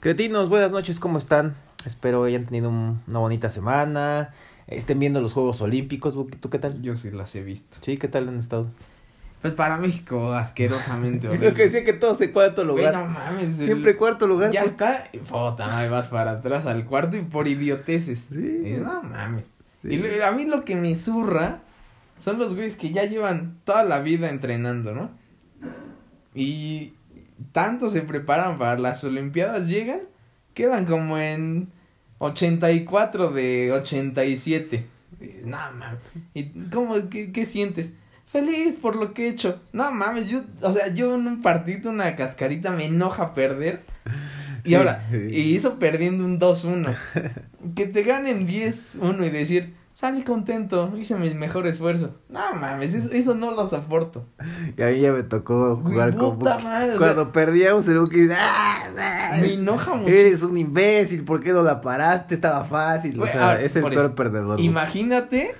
Cretinos, buenas noches, ¿cómo están? Espero hayan tenido un- una bonita semana, estén viendo los Juegos Olímpicos, ¿tú qué tal? Yo sí las he visto. Sí, ¿qué tal han estado? Pues para México, asquerosamente Lo horrible. que decía que todos en cuarto lugar. no mames. el- Siempre cuarto lugar. Ya pues. está. Puta, madre, vas para atrás al cuarto y por idioteces. Sí. Y no mames. Sí. Y lo- a mí lo que me zurra son los güeyes que ya llevan toda la vida entrenando, ¿no? Y tanto se preparan para las Olimpiadas, llegan, quedan como en 84 de 87. Y dices, no mames. ¿Y cómo, qué, qué sientes? Feliz por lo que he hecho. No mames, yo, o sea, yo en un partido, una cascarita, me enoja perder. Y Sí. ahora, y hizo perdiendo un 2-1. que te ganen 10-1 y decir, salí contento, hice mi mejor esfuerzo. No mames, eso, eso no lo soporto. Y a mí ya me tocó jugar con Buki. madre, o Cuando perdíamos, el Buki ¡ah! ah, Me enoja mucho. Eres un imbécil, ¿por qué no la paraste? Estaba fácil. O sea, ahora, es el peor eso, perdedor. Imagínate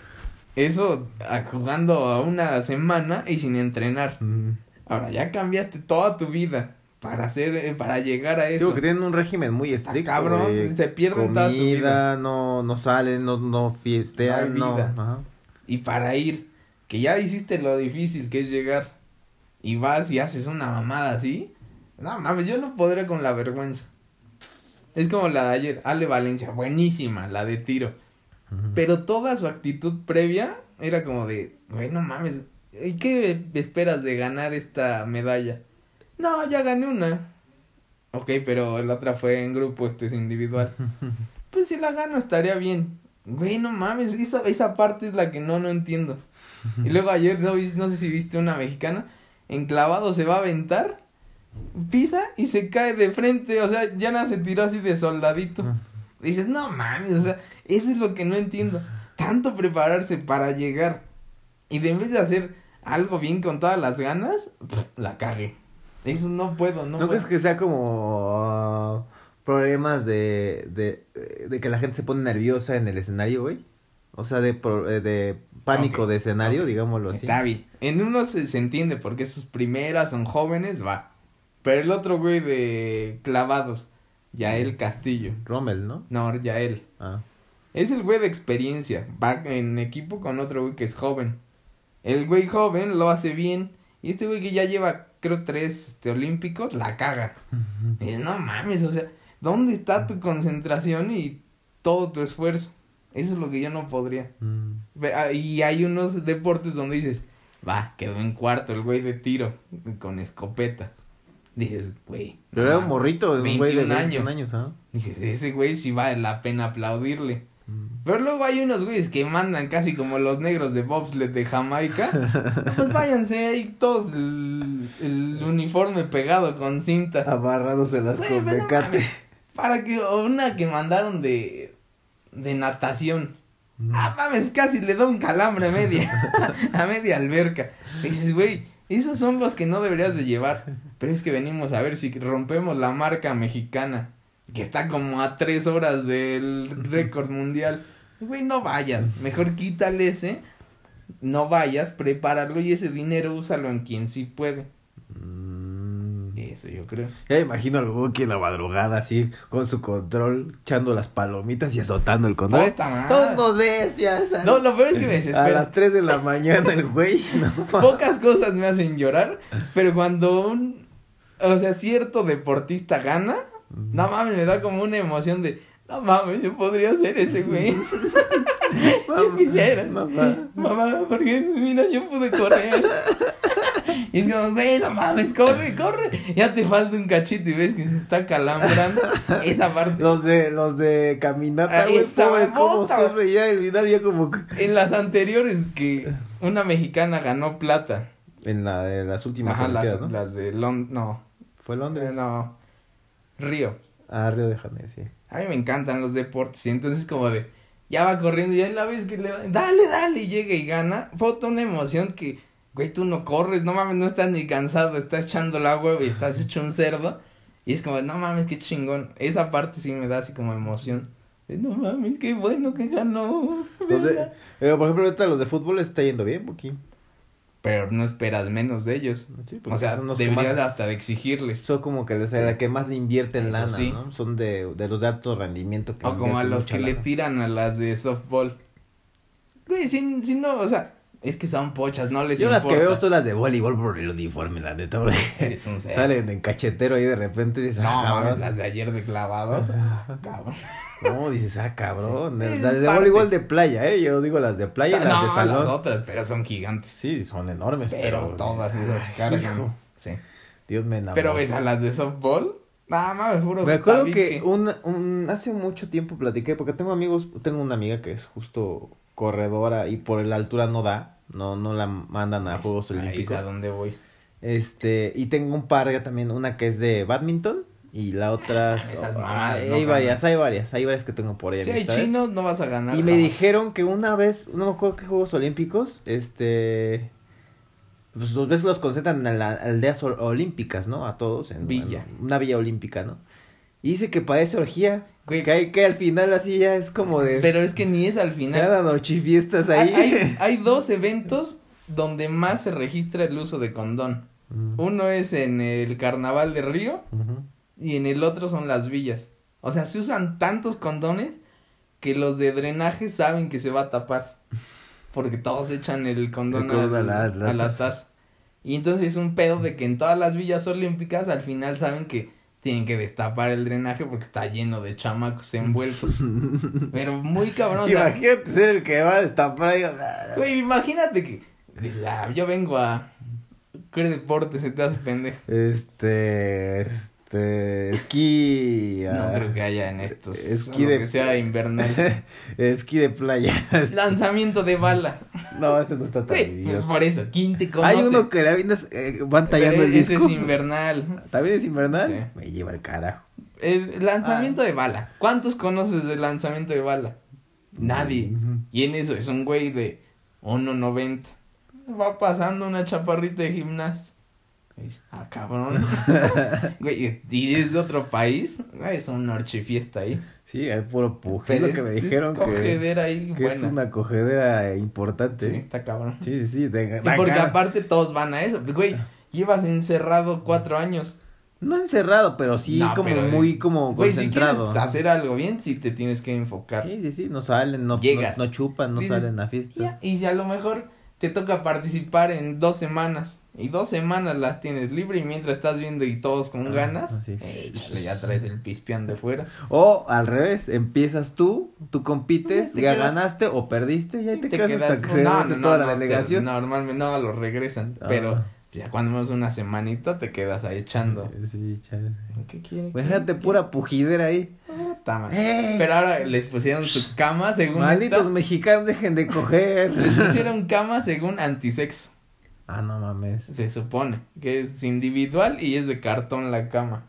eso ah, jugando a una semana y sin entrenar. Mm. Ahora, ya cambiaste toda tu vida para hacer, eh, para llegar a eso. porque tienen un régimen muy estricto. cabrón, se pierden toda su vida. no, no salen, no, no fiestean, No no. hay vida. ajá. Y para ir, que ya hiciste lo difícil que es llegar y vas y haces una mamada así. No mames, yo no podré con la vergüenza. Es como la de ayer, Ale Valencia, buenísima, la de tiro. Pero toda su actitud previa era como de, güey, no mames, ¿y qué esperas de ganar esta medalla? No, ya gané una. Ok, pero la otra fue en grupo, este es individual. Pues si la gano estaría bien. Güey, no mames, esa, esa parte es la que no, no entiendo. Y luego ayer, no, no sé si viste una mexicana, enclavado se va a aventar, pisa y se cae de frente, o sea, ya no se tiró así de soldadito. Dices, no mames, o sea, eso es lo que no entiendo. Tanto prepararse para llegar y de en vez de hacer algo bien con todas las ganas, pff, la cague. Eso no puedo, no, ¿No, puedo. crees que sea como ah, problemas de, de, de que la gente se pone nerviosa en el escenario, güey? O sea, de, pro- eh, de pánico de escenario, digámoslo así. Está bien. En uno se, se entiende porque sus primeras son jóvenes, va. Pero el otro güey de clavados, Yael Castillo. Rommel, ¿no? No, Yael. Ah. Es el güey de experiencia. Va en equipo con otro güey que es joven. El güey joven lo hace bien. Y este güey que ya lleva, creo, tres este, olímpicos, la caga. Y dices, no mames, o sea, ¿dónde está tu concentración y todo tu esfuerzo? Eso es lo que yo no podría. Mm. Ah, Y hay unos deportes donde dices, va, quedó en cuarto el güey de tiro con escopeta. Dices, güey. Pero no era un morrito, un güey de 21 21 años. años, ¿ah? Dices, ese güey sí vale la pena aplaudirle. Mm. Pero luego hay unos güeyes que mandan casi como los negros de bobsled de Jamaica. Pues váyanse ahí todos el, el uniforme pegado con cinta. Amarrándose las Güey, con pues, mames. Para que una que mandaron de de natación. Mm. Ah, mames, casi le da un calambre a media a media alberca. Dices, güey, esos son los que no deberías de llevar. Pero es que venimos a ver si rompemos la marca mexicana, que está como a tres horas del récord mundial. Güey, no vayas, mejor quítale ese, no vayas, prepáralo y ese dinero úsalo en quien sí puede. Mm. Eso yo creo. Ya imagino al Buki en la madrugada así, con su control, echando las palomitas y azotando el control. Puta madre. Son dos bestias. No, lo peor es que me A desespera. las 3 de la mañana el güey. No, Pocas cosas me hacen llorar, pero cuando un, o sea, cierto deportista gana, no mames, me da como una emoción de, no mames, yo podría ser ese güey. yo quisiera. Mamá. Mamá, porque mira, yo pude correr. Y es como, güey, no mames, corre, corre. Ya te falta un cachito y ves que se está calambrando. Esa parte. Los de, los de caminata, Ah, güey, pobres, como siempre, ya el final ya como... En las anteriores que una mexicana ganó plata. En la de las últimas Ajá, las, ¿no? las de Londres, no, Fue Londres. Eh, no, Río. Ah, Río de Janeiro, sí. A mí me encantan los deportes y entonces como de, ya va corriendo y ya la vez que le va, dale, dale, y llega y gana. Fue toda una emoción que, güey, tú no corres, no mames, no estás ni cansado, estás echando el agua y estás hecho un cerdo. Y es como, no mames, qué chingón. Esa parte sí me da así como emoción. No mames, qué bueno que ganó. ¿verdad? eh, por ejemplo, ahorita los de fútbol les está yendo bien, Buki. Pero no esperas menos de ellos. Sí, porque O sea, deberías más- hasta de exigirles. Son como que les Sí. la que más le invierten Eso lana, sí. ¿no? Son de, de los de alto rendimiento. Que O como a los que le lana. tiran a las de softball. Güey, si, si no, o sea, es que son pochas, no les Yo las que veo son las de voleibol por el uniforme, la neta. Eres un cerdo. Salen en cachetero ahí de repente y dices, No, ah, mames, las de ayer de clavados. Cabrón. No, dices, ah, cabrón. Sí, Las de parte. voleibol de playa, ¿eh? Yo digo las de playa y las no, de salón. las otras, pero son gigantes. Sí, son enormes, Pero, pero. todas esas "Ay, cargan. Sí. Dios me enamoró. Pero ves a las de softball. Nada más, puro Me acuerdo que un, un, hace mucho tiempo platiqué, porque tengo amigos, tengo una amiga que es justo corredora y por la altura no da, no, no la mandan a Juegos Ahí es Olímpicos. a dónde voy. Este, y tengo un par ya también, una que es de badminton y la otra... Ah, esas ah, mamadas hay no varias, hay varias, hay varias que tengo por ahí. Si hay chinos, no vas a ganar. Y me dijeron que una vez, no me acuerdo qué Juegos Olímpicos, este... Pues dos veces los concentran en las aldeas ol- olímpicas, ¿no? A todos. En, Villa. en una villa olímpica, ¿no? Y dice que parece orgía. Güey. Que, hay, que al final así ya es como de... Pero es que ni es al Se final. dan orchifiestas ahí. Hay, hay, hay dos eventos donde más se registra el uso de condón. Uno es en el carnaval de Río y en el otro son las villas. O sea, se usan tantos condones que los de drenaje saben que se va a tapar. Porque todos echan el condón El condón al- a a la- la, la taza. Y entonces es un pedo de que en todas las villas olímpicas al final saben que tienen que destapar el drenaje porque está lleno de chamacos envueltos. Pero muy cabrón. o sea, Imagínate ser el que va a destapar ahí. Güey, imagínate que dices, ah, yo vengo a ¿Qué deporte se te hace pendejo? Este, este, esquí. No ah, creo que haya en estos. esquí de- que sea invernal. esquí de playa. Lanzamiento de bala. No, ese no está tan Güey, pues por eso, ¿quién te conoce? Hay uno que le avientas, eh, van tallando el ese es invernal. ¿También es invernal? Sí. Me lleva el carajo. El lanzamiento de bala. ¿Cuántos conoces del lanzamiento de bala? Nadie. Y en eso es un güey de 1.90. Va pasando una chaparrita de gimnasta. Y dices, ah, cabrón. güey, y es de otro país. Es una archifiesta ahí. Sí, hay puro puje. Es lo que me dijeron es que, cogedera ahí que es una cogedera importante. Sí, está cabrón. Sí, sí, de, Y porque aparte todos van a eso. Güey, llevas encerrado cuatro años. No encerrado, pero sí No, como pero, muy como Güey, si quieres concentrado. hacer algo bien, sí te tienes que enfocar. Sí, sí, sí, no salen, no, Llegas. no, no chupan, no Dices, salen a fiesta. Ya, Y si a lo mejor te toca participar en dos semanas y dos semanas las tienes libre y mientras estás viendo y todos con Ah, ganas, sí. ya traes el pispián de fuera. O al revés, empiezas tú, tú compites, Te ya quedas- ganaste o perdiste y ahí te, Te quedas, hasta quedas que se no, no, toda la delegación. te- normalmente no los regresan, Ah. pero ya cuando menos una semanita te quedas ahí echando. Sí, chale. ¿Qué quiere? Imagínate ¿Qué- pura pujidera ahí. ¡Eh! Pero ahora les pusieron su cama según Malditos esta, mexicanos, dejen de coger. les pusieron cama según antisexo. Ah, no mames. Se supone que es individual y es de cartón la cama.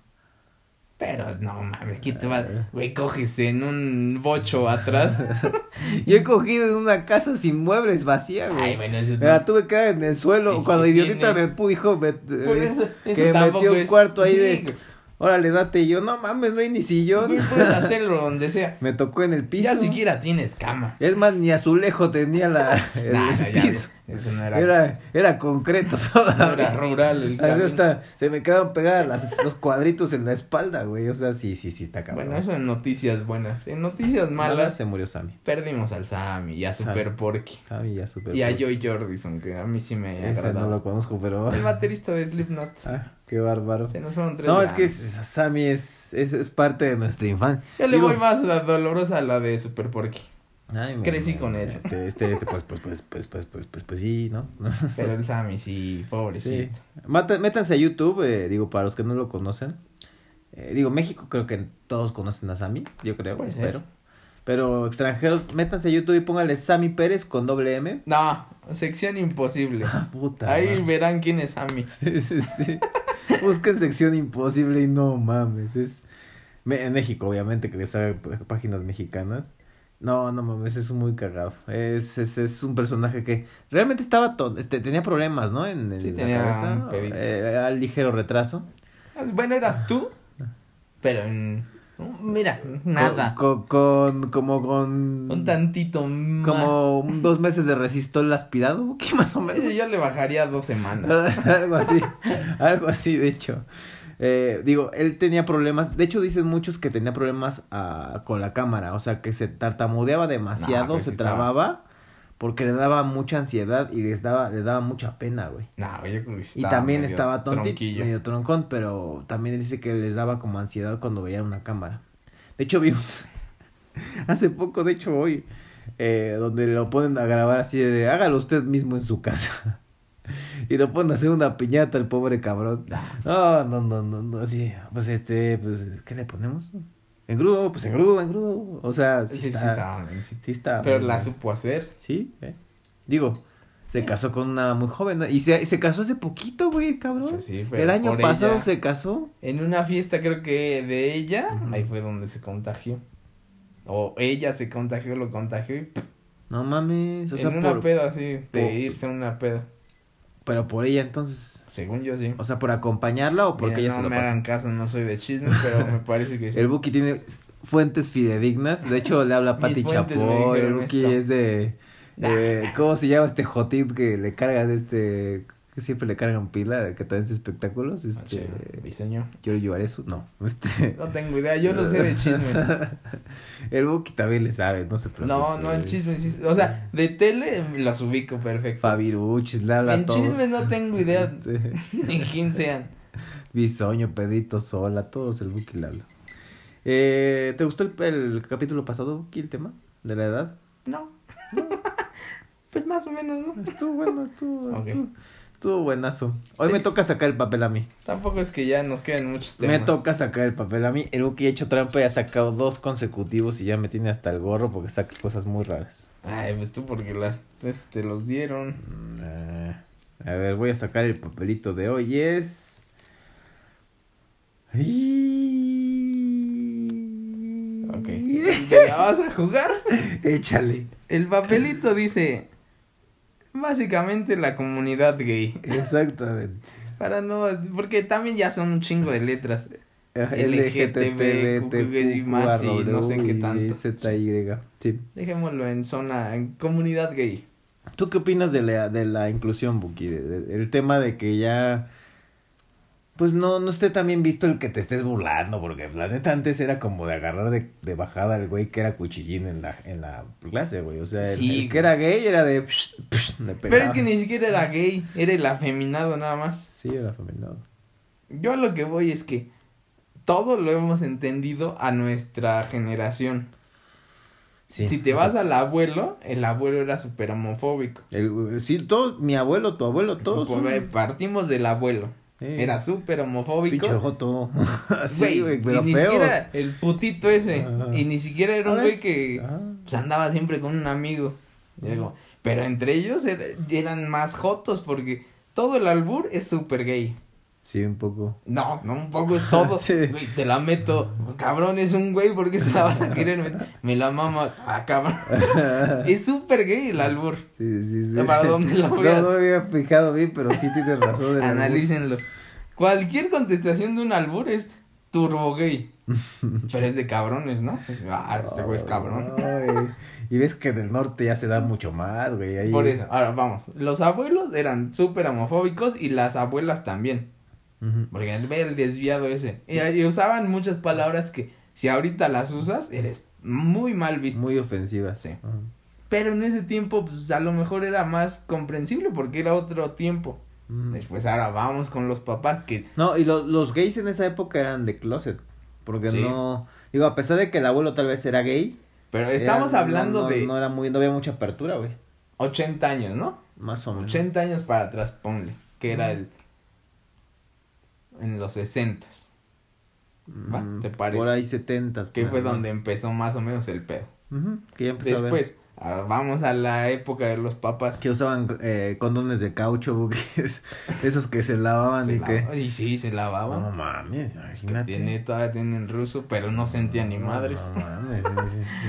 Pero no mames, ¿quién te va? Güey, coges en un bocho atrás. Yo he cogido en una casa sin muebles vacía, güey. Ay, bueno, eso Me la tuve que quedar en el suelo. ¿Y Cuando idiotita tiene? me pu- dijo me- Por eso, eso que metió un es- cuarto ahí sí, de. Órale, date. Y yo, no mames, no hay ni sillón. Güey, puedes hacerlo donde sea. Me tocó en el piso. Ya siquiera tienes cama. Es más, ni azulejo tenía la, el Nah, no, ya, piso. Eso no era, Era, era concreto todavía. era rural el camino. se me quedaron pegadas las- los cuadritos en la espalda, güey. O sea, sí, sí, sí, está cabrón. Bueno, eso en noticias buenas. En noticias Malas se murió Sammy. perdimos al Sammy y a Sammy. Super Porky. Sammy super. Y a Joy Jordison, que a mí sí me Ese no lo conozco, pero. El baterista de Slipknot. Ah, qué bárbaro. Se nos fueron tres No, es que Sammy es, es, es parte de nuestra infancia. Yo le Digo, voy más a dolorosa a la de Super Porky. Ay, crecí con él. Este, este, este, pues, pues, pues, pues, pues, pues, pues, pues, sí, ¿no? Pero el Sammy sí, Sí. pobrecito. Mata- métanse a YouTube, eh, digo, para los que no lo conocen. Eh, digo, México creo que todos conocen a Sammy, yo creo, Puede ser. espero. Pero extranjeros, métanse a YouTube y pónganle Sammy Pérez con doble M. No, sección imposible. Ah, puta. Ahí verán quién es Sammy. Sí, sí, sí. Busquen sección imposible y no mames. Es en México, obviamente, que les haga páginas mexicanas. No, no mames, es muy cagado. Es, es, es un personaje que realmente estaba ton- este, tenía problemas, ¿no? En, en Sí, la tenía cabeza. un. Eh, era ligero retraso. Bueno, eras tú, pero en Mira, nada. Con, con, como con... Un tantito más. Como dos meses de resistol aspirado, Buki, más o menos. Yo le bajaría dos semanas. algo así, algo así, de hecho. Eh, digo, él tenía problemas, de hecho dicen muchos que tenía problemas ah, con la cámara, o sea, que se tartamudeaba demasiado, se trababa, porque le daba mucha ansiedad y les daba, le daba mucha pena, güey. Creo que Y también medio estaba tontito, medio troncón, pero también dice que les daba como ansiedad cuando veía una cámara. De hecho, vimos hace poco, de hecho hoy, eh, donde lo ponen a grabar así de hágalo usted mismo en su casa. Y lo ponen a hacer una piñata el pobre cabrón. No, no, no, no, no, así, pues este, pues, ¿qué le ponemos? Engrudo, pues engrudo, engrudo. O sea, sí, Sí, sí, está, sí. sí está Pero la supo hacer. Sí, eh. Digo, se casó con una muy joven. ¿no? Y se, se casó hace poquito, güey, cabrón. Pues sí, el año pasado ella- se casó. En una fiesta, creo que de ella, ahí fue donde se contagió. O ella se contagió, lo contagió y No mames, o sea, en una por, peda así, de por- irse a una peda. Pero por ella entonces. Según yo sí. O sea, por acompañarla o porque Mira, ella no se lo me pasó. hagan caso, no soy de chisme, pero me parece que sí. El Buki tiene fuentes fidedignas. De hecho, le habla a Pati Chapoy. El Buki esto. es de. eh, ¿Cómo se llama este jotit que le cargas este. Que siempre le cargan pila, que también hace espectáculos? Ah, Este. sí, diseño. Giorgio Arezu, no. Este. No tengo idea, yo no sé de chismes. El Buki también le sabe, no se preocupe. No, no, en chismes, o sea, de tele las ubico perfecto. Fabiruchis, le habla En todos. chismes no tengo idea Este, de quién sean. Bisoño, Pedrito, Sola, todos el Buki le habla. Eh, ¿Te gustó el, el capítulo pasado, Buki, el tema de la edad? No. pues más o menos, ¿no? Estuvo bueno, estuvo, Ok. estuvo, estuvo buenazo. Hoy me toca sacar el papel a mí. Tampoco es que ya nos queden muchos temas. Me toca sacar el papel a mí. El Buki ha hecho trampa y ha sacado dos consecutivos y ya me tiene hasta el gorro porque saca cosas muy raras. Ay, pues tú porque las pues, te los dieron. Mm, a ver, voy a sacar el papelito de hoy. Es. Ok. ¿Te la vas a jugar? Échale. El papelito dice básicamente la comunidad gay. Exactamente. Para no, porque también ya son un chingo de letras. LGTB, LGTB, más y no sé qué tanto. ZY. Sí. Dejémoslo en zona, en comunidad gay. ¿Tú qué opinas de la, de la inclusión, Buki? El tema de que ya. Pues no, no esté tan bien visto el que te estés burlando, porque la neta antes era como de agarrar de, de bajada al güey que era cuchillín en la, en la clase, güey. O sea, el, Sí, el que era gay era de. psh, Pero es que ni siquiera era gay, era el afeminado nada más. Sí, era femenino. Yo a lo que voy es que todo lo hemos entendido a nuestra generación. Sí. Si te vas al abuelo, el abuelo era súper homofóbico. El- sí, todo, mi abuelo, tu abuelo, todos. Pues, son- ve, Partimos del abuelo. Sí. Era súper homofóbico. Pinche joto. sí, Güey, güey, y pero ni feos. siquiera el putito ese. Y ni siquiera era un güey que Ah. pues, andaba siempre con un amigo. Digo, pero entre ellos era- eran más jotos porque todo el albur es súper gay. Sí, un poco. No, no un poco es todo. Sí. Güey, te la meto. Cabrón, es un güey, ¿por qué se la vas a querer meter? Me la mama. Ah, cabrón. Es súper gay el albur. Sí, sí, sí. ¿Para dónde lo No, veas? no me había fijado bien, pero sí tienes razón. del Analícenlo. Cualquier contestación de un albur es turbo gay. Pero es de cabrones, ¿no? Ah, albur. este güey es cabrón. Y ves que del norte ya se da mucho más, güey. ahí- Por eso, ahora vamos. Los abuelos eran súper homofóbicos y las abuelas también. Porque ve el desviado ese. Y, y usaban muchas palabras que si ahorita las usas, eres muy mal visto. Muy ofensivas. Sí. Pero en ese tiempo, pues a lo mejor era más comprensible porque era otro tiempo. Después ahora vamos con los papás que No, y lo- los gays en esa época eran de closet. Porque Sí. no. Digo, a pesar de que el abuelo tal vez era gay. Pero estamos era- hablando no, no, de No, era muy, no había mucha apertura, güey. 80 años, ¿no? Más o menos. 80 años para atrás, ponle. Que era el. En los 60 ¿va? Mm, ¿Te parece? Por ahí setentas. Que fue donde empezó más o menos el pedo. Ujú, Que ya empezó a ver. Vamos a la época de los papás. Que usaban eh, condones de caucho, buques. Esos que se lavaban Se y que. lava- Y sí, se lavaban. No mames, Que imagínate. tiene, todavía tienen ruso, pero no sentía ni No, madres. No, mames.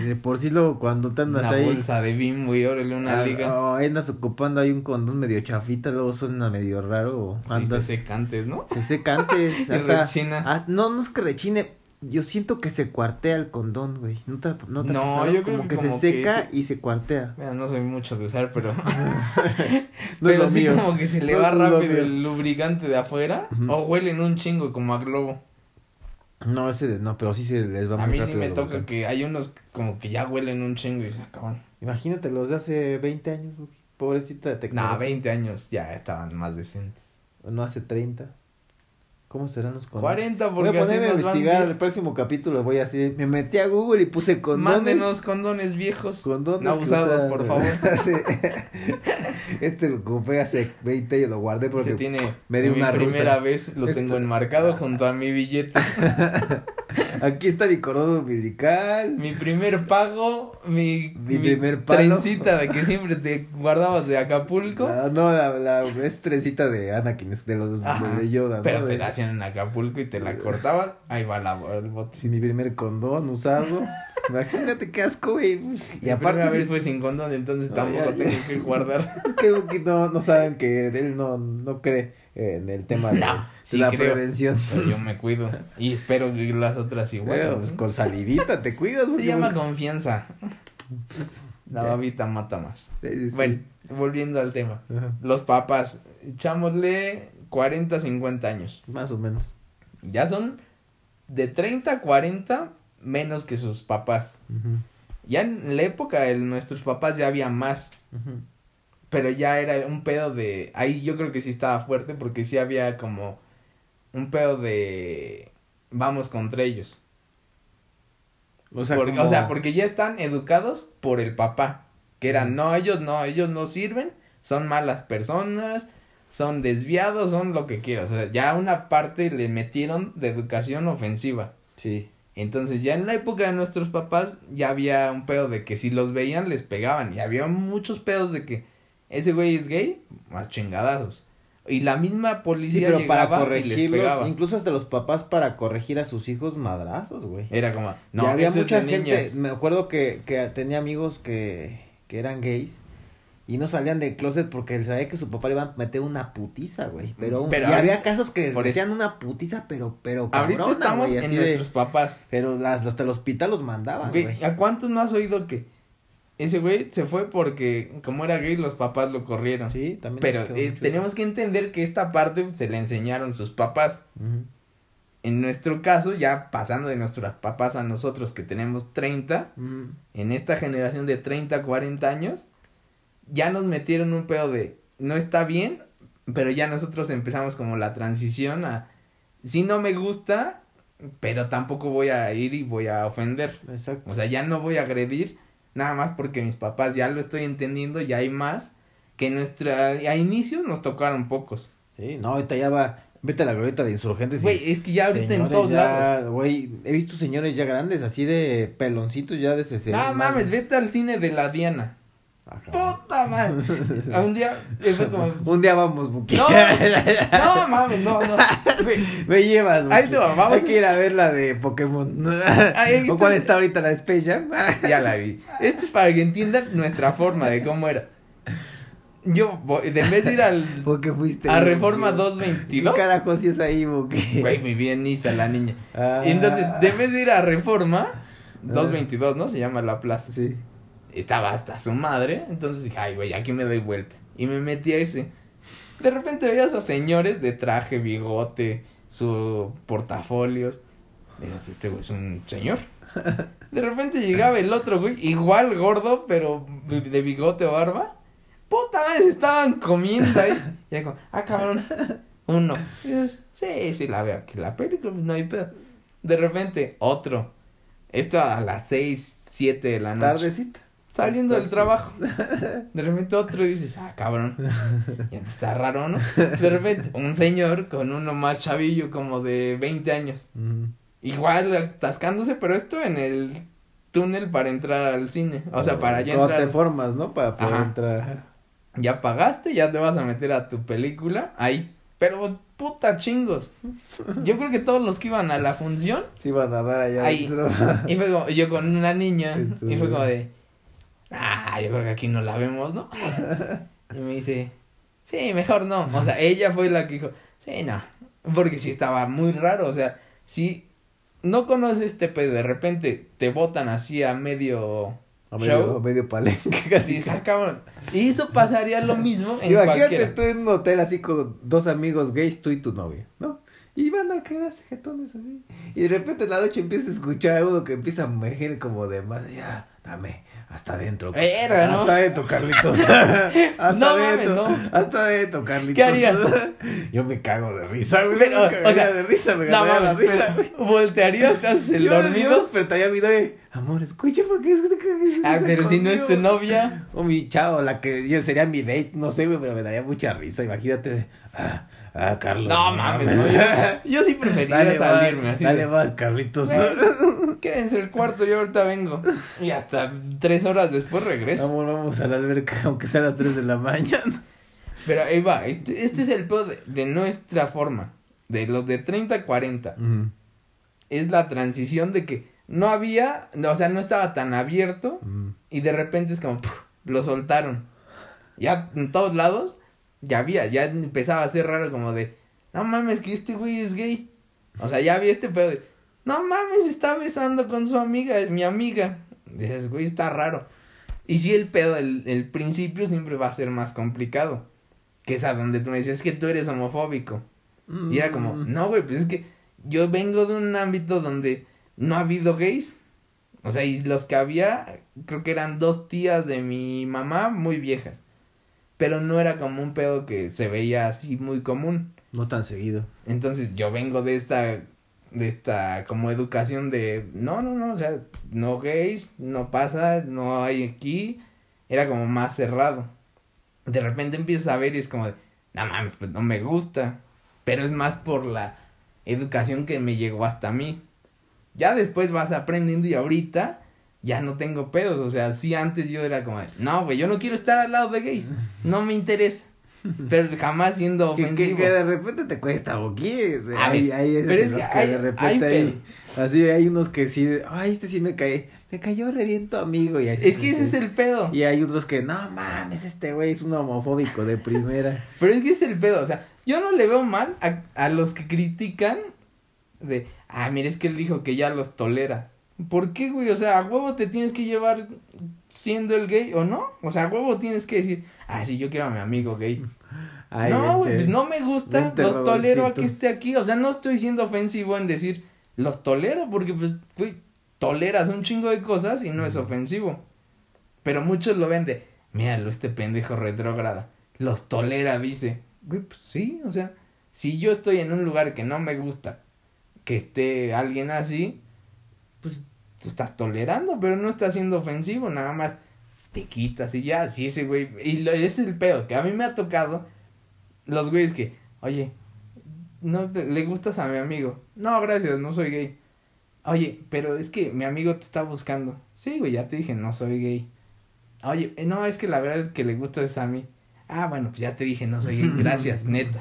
De por sí lo, cuando te andas Una ahí. bolsa de bimbo y órale una ah, liga. oh, andas ocupando ahí un condón medio chafita, luego suena medio raro. o Sí, Andas. se secantes, ¿no? Se seca antes. Y hasta, rechina. ah, no, no es que rechine. Yo siento que se cuartea el condón, güey. ¿No te, no te No, yo creo como que que, como se que seca se- y se cuartea. Mira, no soy mucho de usar, pero. No es pero sí mío. como que se le No va rápido el lubricante de afuera. Ujú. O huelen un chingo como a globo. No, ese de- no, pero sí se les va A muy mí sí me toca lubricante. que hay unos como que ya huelen un chingo y se acaban. Imagínate los de hace 20 años, güey. Pobrecita de tecnología. Nah, 20 años ya estaban más decentes. No hace 30. ¿Cómo serán los condones? 40 Voy porque a así ponerme a investigar 10. el próximo capítulo. Voy así. Me metí a Google y puse condones. Mándenos condones viejos. Condones no usados, por favor. Sí. Este lo compré hace 20 y lo guardé porque Se tiene me dio una rusa. primera vez, lo Esto- tengo enmarcado junto a mi billete. aquí está mi cordón umbilical. Mi primer pago, mi, Mi primer palo. trencita de que siempre te guardabas de Acapulco. La- no, la, la es trencita de Anakin, es de los Ajá, de Yoda, ¿no? Pero te la hacían en Acapulco y te la cortabas, ahí va la, el bote. Sí, mi primer condón usado. Imagínate qué asco, güey. Y aparte, primera vez fue sin condón, entonces No, tampoco tengo que guardar. es que no, no saben que él no, no cree en el tema de, No, de sí la creo. prevención. Pero yo me cuido y espero que las otras igual. Bueno, pues con salidita te cuidas. Se llama porque- confianza. La babita mata más. Sí, sí, sí. Bueno, volviendo al tema. Ajá. Los papás, echámosle 40, 50 años. Más o menos. Ya son de 30 a 40 menos que sus papás. Ya en la época de nuestros papás ya había más. Pero ya era un pedo de... Ahí yo creo que sí estaba fuerte porque sí había como un pedo de... Vamos contra ellos. O sea, porque, como- o sea, porque ya están educados por el papá. Que eran, no, ellos no, ellos no sirven, son malas personas, son desviados, son lo que quieras. O sea, ya una parte le metieron de educación ofensiva. Sí. Entonces ya en la época de nuestros papás ya había un pedo de que si los veían les pegaban. Y había muchos pedos de que ese güey es gay, más chingadazos. Y la misma Sí, policía pero para llegaba y les corregirlos, incluso hasta los papás para corregir a sus hijos madrazos, güey. Era como, no, ya había eso es mucha de gente, niñas. me acuerdo que, que tenía amigos que, que eran gays y no salían del closet porque sabía que su papá le iba a meter una putiza, güey. Pero, Pero y había casos que les metían una putiza, pero, pero Ahorita estamos güey, en de- nuestros papás. Pero las, hasta el hospital los mandaban, Güey, güey. ¿A cuántos no has oído que ese güey se fue porque como era gay los papás lo corrieron? Sí, también. Pero eh, tenemos que entender que esta parte se le enseñaron sus papás. En nuestro caso, ya pasando de nuestros papás a nosotros que tenemos 30, Ujú. en esta generación de 30, 40 años, ya nos metieron un pedo de no está bien, pero ya nosotros empezamos como la transición a si no me gusta, pero tampoco voy a ir y voy a ofender. Exacto. O sea, ya no voy a agredir, nada más porque mis papás ya lo estoy entendiendo, ya hay más, que nuestra, a inicios nos tocaron pocos. Sí, no, ahorita ya va. Vete a la glorieta de insurgentes. Güey, es que ya ahorita en todos ya, lados. Güey, he visto señores ya grandes, así de peloncitos ya de 60. No mames, vete al cine de la Diana. Ajá. Puta madre. Un día, fue como, Un día vamos, Buki. No, no mames, no, no. Me llevas, Buki. Ahí te va, vamos. Hay que ir a ver la de Pokémon. ¿O cuál está. ahorita la de Space Jam? ya la vi. Esto es para que entiendan nuestra forma de cómo era. Yo, de en vez de ir al. ¿Por qué fuiste? A Buki? Reforma ¿Qué 222. carajo si es ahí, Buki? Güey, me vi en Niza la niña. Ah. Entonces, de en vez de ir a Reforma 222, ¿no? Se llama la plaza. Sí. Estaba hasta su madre. Entonces dije, ay, güey, aquí me doy vuelta. Y me metí a ese. De repente veías a señores de traje, bigote, su portafolios. Dije, este güey es un señor. De repente llegaba el otro güey, igual gordo, pero de bigote o barba. Puta madre, estaban comiendo ahí. Y era como, ah, cabrón, uno. Y yo, sí, sí, la veo aquí, la película, pues, no hay pedo. De repente, otro. Esto a las seis, siete de la noche. Tardecita. Saliendo del trabajo. De repente otro y dices, ah, cabrón. Ya te está raro, ¿no? De repente, un señor con uno más chavillo, como de 20 años. Ujú. Igual atascándose, pero esto en el túnel para entrar al cine. O sea, para ya Cuando te entrar. formas, ¿no? Para poder Ajá. entrar. Ya pagaste, ya te vas a meter a tu película. Ahí. Pero puta chingos. Yo creo que todos los que iban a la función. Sí, van a dar allá Ahí. Y fue como, yo con una niña. Entonces- Y fue como de. Ah, yo creo que aquí no la vemos, ¿no? Y me dice, sí, mejor no. O sea, ella fue la que dijo, sí, no. Porque sí estaba muy raro. O sea, sí. no conoces este pedo, de repente te botan así a medio A medio, show. a medio palenque casi. "Ah, cabrón. Y eso pasaría lo mismo en Imagínate cualquiera. tú en un hotel así con dos amigos gays, tú y tu novia, ¿no? Y van a quedarse jetones así. Y de repente en la noche empiezas a escuchar a uno que empieza a emerger como de más, ya, dame, hasta adentro. ¿no? Hasta adentro, Carlitos. hasta No mames, adentro, no. hasta adentro, Carlitos. ¿Qué harías? Yo me cago de risa, güey. Pero, me o sea, de risa, me No ganaría la mames, risa, güey. voltearías, te haces el Yo, yo dormido. despertaría a mi novia, amor, escucha porque es que de Ah, pero si no es tu conmigo". novia. O mi chavo, la que yo sería mi date, no sé, güey, pero me daría mucha risa. Imagínate, ah, ah, Carlos. No mames, no, yo, yo sí preferiría Dale, salirme así. dale de, más, Carlitos. "Güey, Quédense el cuarto, yo ahorita vengo. Y hasta tres horas después regreso. Vamos, vamos a la alberca, aunque sea a las 3 de la mañana. Pero ahí va, este, este es el pedo de, de nuestra forma. De los de 30 a 40. Ujú, Es la transición de que no había, no, o sea, no estaba tan abierto. Y de repente es como, ¡puf! lo soltaron. Ya en todos lados, ya había, ya empezaba a ser raro como de, no mames, que este güey es gay. O sea, ya había este pedo de, no mames, está besando con su amiga, es mi amiga. Dices, güey, está raro. Y sí, el pedo, el, el principio siempre va a ser más complicado. Que es a donde tú me dices, es que tú eres homofóbico. Y era como, Mm. no, güey, pues es que yo vengo de un ámbito donde no ha habido gays. O sea, y los que había, creo que eran dos tías de mi mamá muy viejas. Pero no era como un pedo que se veía así muy común. No tan seguido. Entonces yo vengo de esta, de esta como educación de, no, no, no, o sea, no gays, no pasa, no hay aquí. Era como más cerrado. De repente empiezas a ver y es como de, no mames, pues no me gusta. Pero es más por la educación que me llegó hasta mí. Ya después vas aprendiendo y ahorita ya no tengo pedos. O sea, sí antes yo era como, no, güey, yo no quiero estar al lado de gays. No me interesa. Pero jamás siendo Que, que, ofensivo. que de repente te cuesta, o qué. Hay, hay veces pero es en los que que, hay- de repente hay, así hay unos que sí, ay, este sí me cae, me cayó re bien tu amigo. Y así Es que ese es el pedo. Y hay otros que, no mames, este güey es un homofóbico de primera. Pero es que ese es el pedo. O sea, yo no le veo mal a, a los que critican de, ah, mira, es que él dijo que ya los tolera. ¿Por qué, güey? O sea, a huevo te tienes que llevar siendo el gay o no. O sea, a huevo tienes que decir, ah, sí, yo quiero a mi amigo gay. Ay, no, güey, pues no me gusta, Vente, los tolero a que esté aquí. O sea, no estoy siendo ofensivo en decir, los tolero, porque pues, güey, toleras un chingo de cosas y no es ofensivo. Pero muchos lo ven de, míralo, este pendejo retrógrada. Los tolera, dice. Güey, pues sí, o sea, si yo estoy en un lugar que no me gusta que esté alguien así, pues tú estás tolerando, pero no estás siendo ofensivo, nada más te quitas y ya, sí, ese güey. Y lo, ese es el pedo, que a mí me ha tocado los güeyes que, oye, no te- le gustas a mi amigo. No, gracias, no soy gay. Oye, pero es que mi amigo te está buscando. Sí, güey, ya te dije, no soy gay. Oye, no, es que la verdad que le gusta es a mí. Ah, bueno, pues ya te dije, no soy gay. Gracias, neta.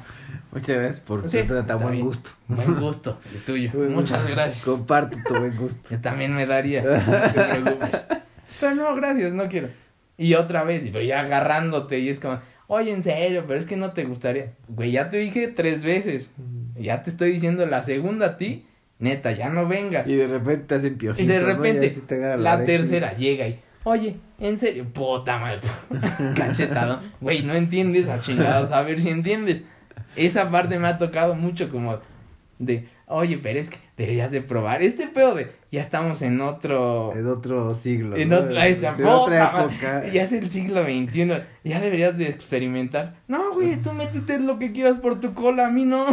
Muchas gracias por Sí, tu buen bien. gusto. Buen gusto, el tuyo. Muchas gracias. Comparte tu buen gusto. Yo también me daría, no te preocupes. Pero no, gracias, no quiero. Y otra vez, pero ya agarrándote y es como, oye, en serio, pero es que no te gustaría. Güey, ya te dije tres veces. Ya te estoy diciendo la segunda a ti, neta, ya no vengas. Y de repente te hacen piojitos. Y de repente, la oreja. tercera llega y, oye, en serio, puta madre, cachetado. Güey, no entiendes a chingados, a ver si entiendes. Esa parte me ha tocado mucho como de, oye, pero es que deberías de probar. Este pedo de, ya estamos en otro... En otro siglo. En ¿no? esa En otra época. Ya es el siglo XXI. Ya deberías de experimentar. No, güey, tú métete lo que quieras por tu cola. A mí no.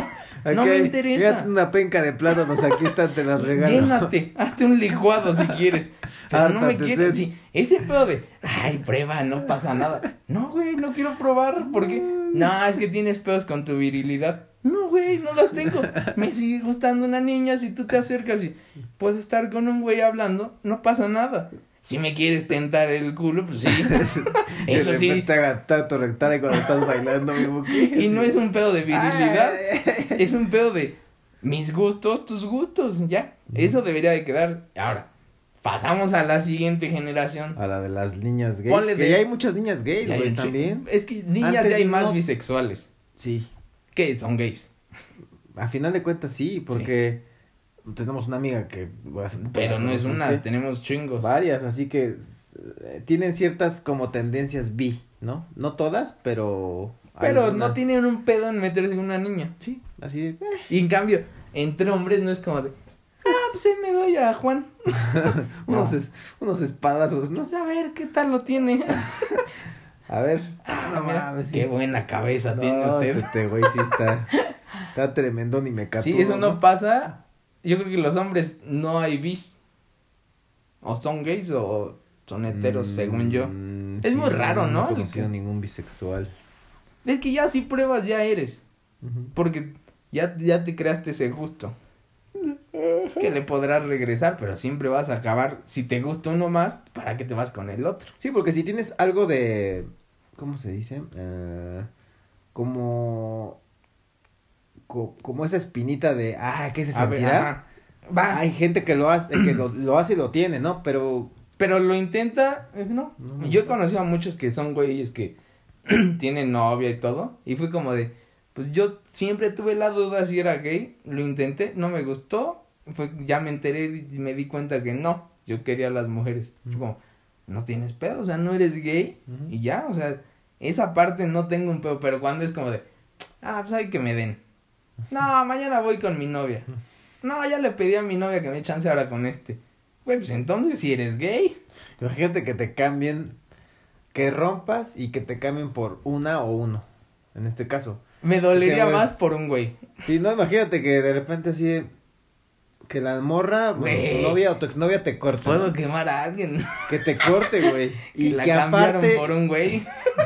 no me interesa. fíjate una penca de plátanos, aquí están, te las regalo. Llénate, hazte un licuado si quieres. Pero no me quieres. Sí, ese pedo de, ay, prueba, no pasa nada. No, güey, no quiero probar. porque No, es que tienes pedos con tu virilidad. No, güey, no las tengo. Me sigue gustando una niña si tú te acercas y puedo estar con un güey hablando, no pasa nada. Si me quieres tentar el culo, pues sí. Eso sí. y cuando estás bailando, mi buque. Y no es un pedo de virilidad. Es un pedo de mis gustos, tus gustos, ya. Eso debería de quedar. Ahora, pasamos a la siguiente generación. A la de las niñas gays. Ponle que de- ya hay muchas niñas gays, güey, también. Es que niñas Antes ya hay más no. bisexuales. Sí. Que son gays. A final de cuentas sí, porque tenemos una amiga que... Pero no es una, tenemos chingos. Varias, así que eh, tienen ciertas como tendencias bi, ¿no? No todas, pero... Pero no tienen un pedo en meterse con una niña. Sí, así de... eh, Y en cambio, entre hombres no es como de, ah, pues ahí me doy a Juan. unos, No. es- unos espadazos, ¿no? Pues a ver qué tal lo tiene. A ver. Ah, no sí. qué buena cabeza No, tiene usted. Este güey sí está... Está tremendo, ni me Sí, eso no pasa. Yo creo que los hombres no hay bis. O son gays o son heteros, según yo. Mm, Es muy raro, ¿no? No he conocido que- ningún bisexual. Es que ya si pruebas ya eres. Porque ya, ya te creaste ese gusto. Que le podrás regresar, pero siempre vas a acabar. Si te gusta uno más, ¿para qué te vas con el otro? Sí, porque si tienes algo de... ¿Cómo se dice? Eh, como... co- como esa espinita de... Ah, ¿qué se ver, sentirá? Va, Hay gente que lo hace, que lo, lo hace y lo tiene, ¿no? Pero... pero lo intenta, eh, no. No Yo he conocido a muchos que son güeyes que tienen novia y todo. Y fue como de, pues yo siempre tuve la duda si era gay. Lo intenté, no me gustó. Fue, ya me enteré y me di cuenta que no. Yo quería a las mujeres. Fue Ujú. como, no tienes pedo, o sea, no eres gay. Ujú. Y ya, o sea, esa parte no tengo un pedo. Pero cuando es como de, ah, pues hay que me den. No, mañana voy con mi novia. No, ya le pedí a mi novia que me chance ahora con este. Güey, pues entonces si eres gay. Imagínate que te cambien... Que rompas y que te cambien por una o uno. En este caso. Me dolería más por un güey. Sí, no, imagínate que de repente así... Que la morra, Güey. tu novia o tu exnovia te corte. Puedo ¿no? quemar a alguien. Que te corte, güey. Y la que aparte... por un güey.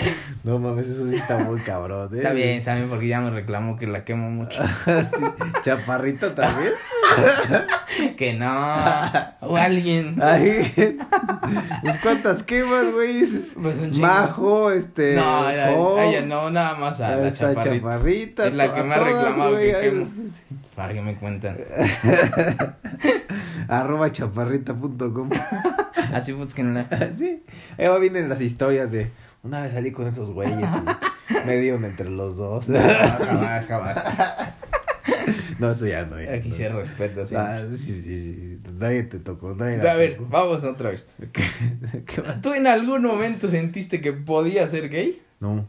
No mames, eso sí está muy cabrón, ¿eh? Está bien, está bien, porque ya me reclamó que la quemo mucho. sí. Chaparrita también. que no. O alguien. Ay, pues cuántas quemas, güey. Pues un chingo. Majo, este. No, a ella no, nada más a la chaparrita. chaparrita. Es la que me ha reclamado que quemo. Para que me cuentan. Arroba chaparrita.com. Así búsquenla. sí. Ahí va vienen las historias de. Una vez salí con esos güeyes y me dieron entre los dos. No, jamás, jamás. no, eso ya no. Ya, Aquí no. se respeta, sí. Ah, sí, sí, sí. Nadie te tocó, nadie A ver, tocó. vamos otra vez. ¿Qué? ¿Tú en algún momento sentiste que podía ser gay? No,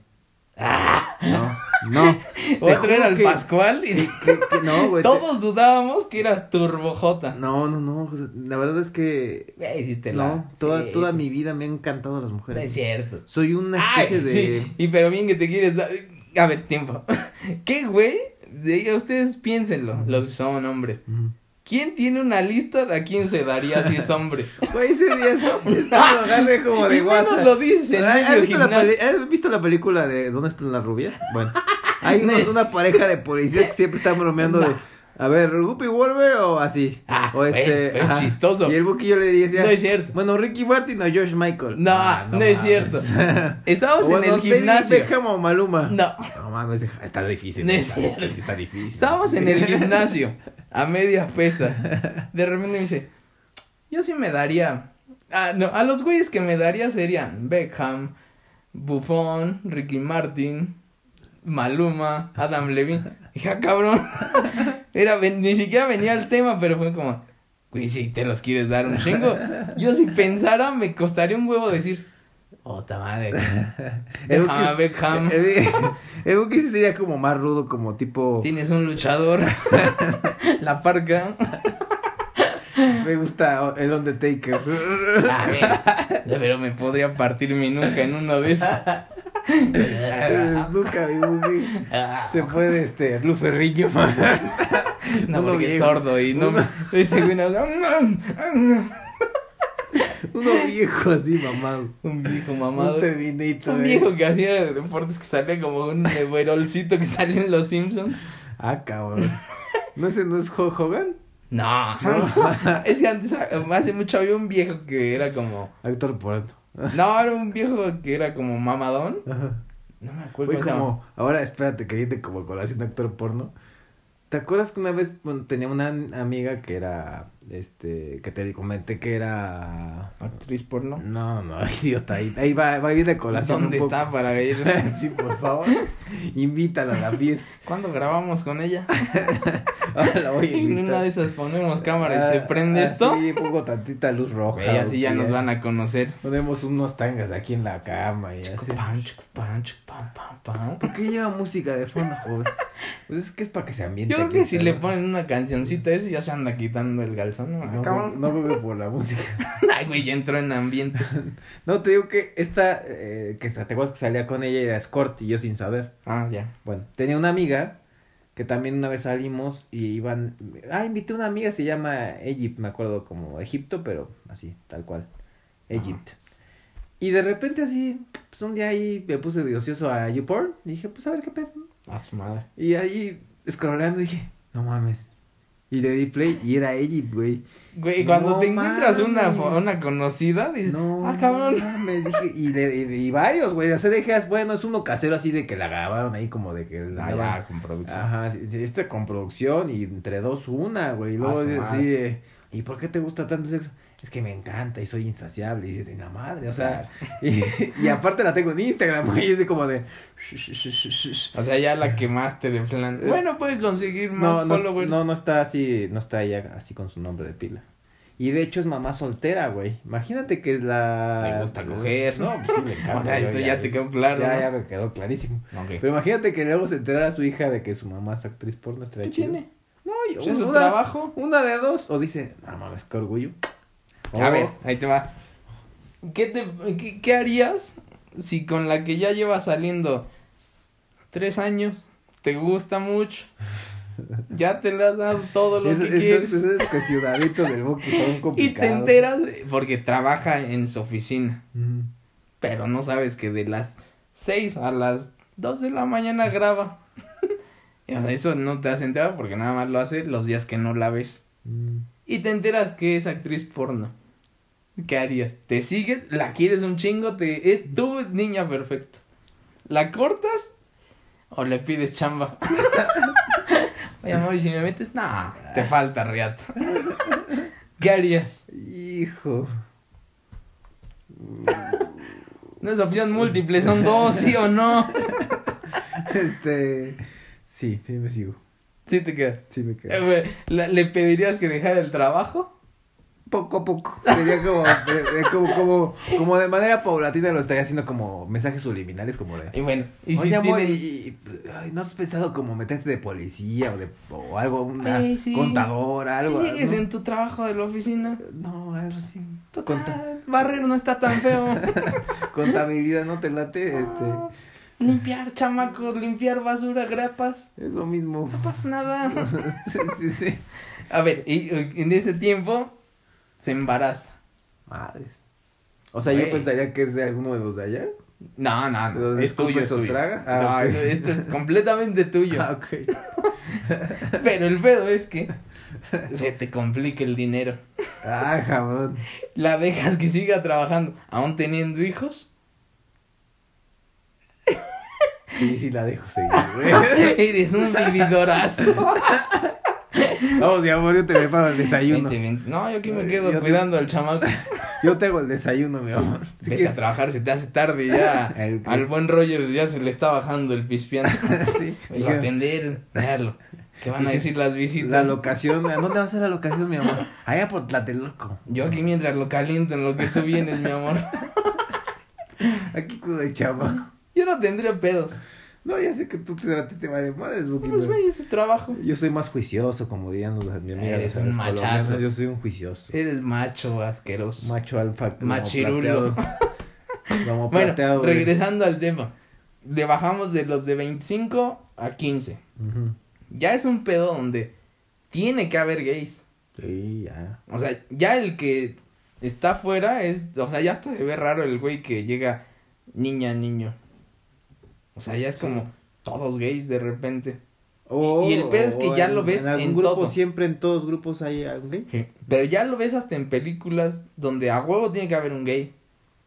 Ah, no, no. voy a traer al que- Pascual y que- que no, güey. te- todos dudábamos que eras turbojota. No, no, no. o sea, La verdad es que. Güey, sí te la- No, toda, sí, toda sí. mi vida me han encantado las No mujeres. es cierto. Soy una Ay, especie de. sí, y pero bien que te quieres dar. A ver, tiempo. ¿Qué güey? De- Ustedes piénsenlo, los que son hombres. Ujú. ¿Quién tiene una lista de a quién se daría si es hombre? Güey, ese día es, es que lo agarré como de WhatsApp. lo dices en ¿Has visto, la gimnasio. peli- ¿Has visto la película de ¿Dónde están las rubias? Bueno, hay No una, pareja de policías que siempre están bromeando de. A ver, Guppy Wolver o así. Ah, o este, es chistoso. Y el Buki yo le diría, No es cierto. bueno, Ricky Martin o Josh Michael. No, Ah, no es cierto. Estábamos en el gimnasio. Beckham o Maluma. No. No mames, está difícil. No es está, cierto. está difícil. Estábamos en el gimnasio, a media pesa. De repente me dice, yo sí me daría... Ah, no, a los güeyes que me daría serían Beckham, Buffon, Ricky Martin, Maluma, Adam Levine. Dije, ah, cabrón. Era, ni siquiera venía el tema, pero fue como, güey, si te los quieres dar un chingo. Yo si pensara, me costaría un huevo decir, ota madre. El Beckham, Buki sí sería como más rudo, como tipo. Tienes un luchador. La parca. Me gusta el Undertaker. A ver, pero me podría partir mi nuca en uno de esos. Nunca vi Buki. Se puede este, Blue Ferriño. No, uno porque es sordo y no. Ese güey no. Uno viejo así, mamado. Un viejo Un mamado. Un eh. viejo que hacía deportes que salía como un verolcito que salió en Los Simpsons. Ah, cabrón. ¿No ese no es Hulk Hogan? No, No. es que antes, hace mucho había un viejo que era como. Actor por No, era un viejo que era como mamadón. Ajá. No me acuerdo cómo llama. ahora espérate que viene como colación actor porno. ¿Te acuerdas que una vez bueno, tenía una amiga que era, este, que te comenté que era... Actriz porno. No, no, idiota, ahí, ahí va, va bien de colación ¿Dónde está para ir? sí, por favor, invítala a la fiesta. ¿Cuándo grabamos con ella? Ahora la voy a En invitar. una de esas ponemos cámara y se Ah, prende esto. Sí, pongo tantita luz roja. Güey, así ya nos van a conocer. Ponemos unos tangas aquí en la cama y así. Chico, pam, pam, pam. ¿Por qué lleva música de fondo, joven? Pues es que es para que se ambiente. Yo creo que si le ponen una cancioncita eso ya se anda quitando el ¿no? No, Cabrón. no creo que por la música. Ay, güey, ya entró en ambiente. No, te digo que esta, eh, que te acuerdas que salía con ella era escort y yo sin saber. Ah, ya. Bueno, tenía una amiga que también una vez salimos y iban... Ah, invité a una amiga, se llama Egypt, me acuerdo como Egipto, pero así, tal cual. Egypt. Y de repente así, pues un día ahí me puse de ocioso a YouPorn y dije, pues a ver qué pedo. A su madre. Y ahí, scrollando, dije, no mames. Y le di play y era Egypt, güey. Güey, cuando No te encuentras una, una conocida, dices, No, ah, cabrón. mames, dije, y, de- y, y varios, güey. O sea, dije, bueno, es uno casero así de que la grabaron ahí como de que la Ah, ya, con producción. Ajá, este con producción y entre dos una, güey. Y luego Ah, así, de, ¿y por qué te gusta tanto sexo? Es que me encanta y soy insaciable. Y dices, en la madre, o sea, y, y aparte la tengo en Instagram, güey. Y es como de. O sea, ya la quemaste de plan. Eh, Bueno, puede conseguir más No, followers. no, no está así, no está ella así con su nombre de pila. Y de hecho es mamá soltera, güey. Imagínate que es la... Le gusta coger. No, pues sí le encanta. o sea, esto ya, te quedó claro. Ya, ¿no? ya me quedó clarísimo. Pero imagínate que luego se enterara su hija de que su mamá es actriz porno. ¿Qué chido. tiene? No, yo- Pues una, trabajo. una de dos. O dice, no mames, qué orgullo. A ver, ahí te va. ¿Qué, te, qué, qué harías si con la que ya llevas saliendo tres años te gusta mucho? Ya te le has dado todo lo Esos, que quieres. esos, cuestionamientos del son Y te enteras porque trabaja en su oficina. Ujú. Pero no sabes que de las 6 a las 2 de la mañana graba. Y, o sea, Eso no te has enterado porque nada más lo hace los días que no la ves. Mm. Y te enteras que es actriz porno. ¿Qué harías? ¿Te sigues? ¿La quieres un chingo? Te... Es tu niña perfecta. ¿La cortas? ¿O le pides chamba? Oye, amor, ¿y si me metes? Nah, te falta riata. ¿Qué harías? Hijo. No es opción múltiple, son dos, ¿sí o no? Este. Sí, sí me sigo. Sí te quedas. Sí me Eh, quedo. ¿la- ¿Le pedirías que dejara el trabajo? Poco a poco. Sería como, como, como, como de manera paulatina lo estaría haciendo como mensajes subliminales, como de. Y bueno, y Oye, si amor, tienen- y- y- ay, ¿no has pensado como meterte de policía o de o algo, una Ay, sí. contadora, algo? si sigues ¿no? en tu trabajo de la oficina, No, algo así. total, Conta- barrer no está tan feo. contabilidad, ¿no te late? Este, Ah, pues, limpiar chamacos, limpiar basura, grapas, es lo mismo. no pasa nada. sí, sí, sí. A ver, y y en ese tiempo se embaraza. Madres. O sea, yo pensaría que es de alguno de los de allá. No, no, no, ¿Los es tuyo, es tuyo. tragas? Ah, no, ok. esto, esto es completamente tuyo. Ah, ok. Pero el pedo es que se te complica el dinero. Ah, cabrón. La dejas que siga trabajando, aún teniendo hijos. Sí, sí, la dejo seguir, güey. Eres un vividorazo. Vamos, mi amor, yo te preparo el desayuno. No, yo aquí me Yo quedo te- cuidando al chamaco. Yo te hago el desayuno, mi amor. Si Vete a trabajar, se te hace tarde ya. El- al buen Rogers ya se le está bajando el pispián. sí. Lo atender, déjalo. ¿Qué van a decir las visitas? La locación, ¿a dónde va a ser la locación, mi amor? Allá por Tlatelolco. Yo aquí mientras lo caliento en lo que tú vienes, mi amor. Aquí cuido de chama. Yo no tendría pedos. No, ya sé que tú te, ti te vale madres, Buki, Pues güey, es su trabajo. Yo soy más juicioso, como dirían los, mi amiga. Eres un machazo. Yo soy un juicioso. Eres macho asqueroso. Macho alfa. Machirulo. Como Bueno, plateado, regresando al tema. Le bajamos de los de 25 a 15. Ujú. Ya es un pedo donde tiene que haber gays. Sí, ya. O sea, ya el que está afuera es. O sea, ya hasta se ve raro el güey que llega niña, niño. O sea, ya es como todos gays de repente. Y el pedo es que ya en- lo ves en algún en grupo, todo. siempre en todos grupos hay algún gay. Pero ya lo ves hasta en películas donde a huevo tiene que haber un gay.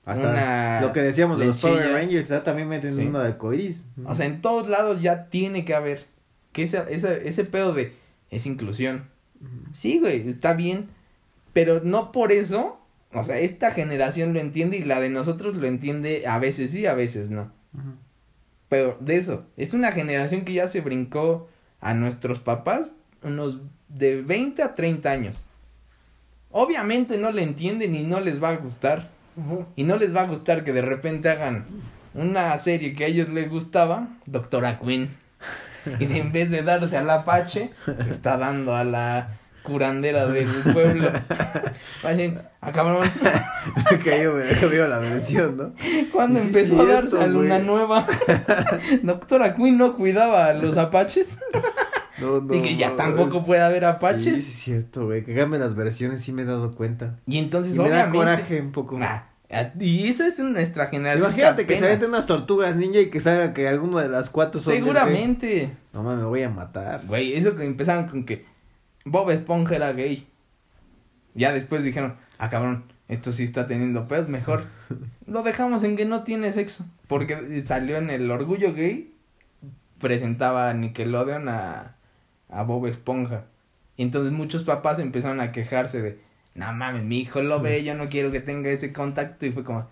Hasta Una lo que decíamos de los. Power Rangers, ¿verdad? también meten Sí. uno de arcoiris. O sea, en todos lados ya tiene que haber. que esa, esa, ese pedo de es inclusión. Sí, güey, está bien, pero no por eso, o sea, esta generación lo entiende y la de nosotros lo entiende a veces sí, a veces no. Ujú. Pero de eso, es una generación que ya se brincó a nuestros papás unos de 20 a 30 años. Obviamente no le entienden y no les va a gustar. Y no les va a gustar que de repente hagan una serie que a ellos les gustaba, Doctora Queen. Y en vez de darse al Apache, se está dando a la curandera del pueblo. Vayan, ah, cabrón, que yo me que veo la versión, ¿no? cuando Sí, empezó a darse a Luna. Nueva, Doctora Queen no cuidaba a los Apaches. No, no, y que ya no, tampoco es- puede haber Apaches. sí, es cierto, güey. Que cambien las versiones, sí me he dado cuenta. Y entonces, Y me da obviamente. coraje un poco. Ah, ah, y esa es nuestra generación. Imagínate que se apenas- meten unas tortugas ninja y que salga que alguno de las cuatro son. ese- Seguramente. No mames, me voy a matar. Güey, eso que empezaron con que Bob Esponja era gay. Ya después dijeron, ah, cabrón, esto sí está teniendo pedos, mejor lo dejamos en que no tiene sexo. Porque salió en el Orgullo Gay, presentaba a Nickelodeon a, a Bob Esponja. Y entonces muchos papás empezaron a quejarse de, no mames, mi hijo lo ve, yo no quiero que tenga ese contacto. Y fue como,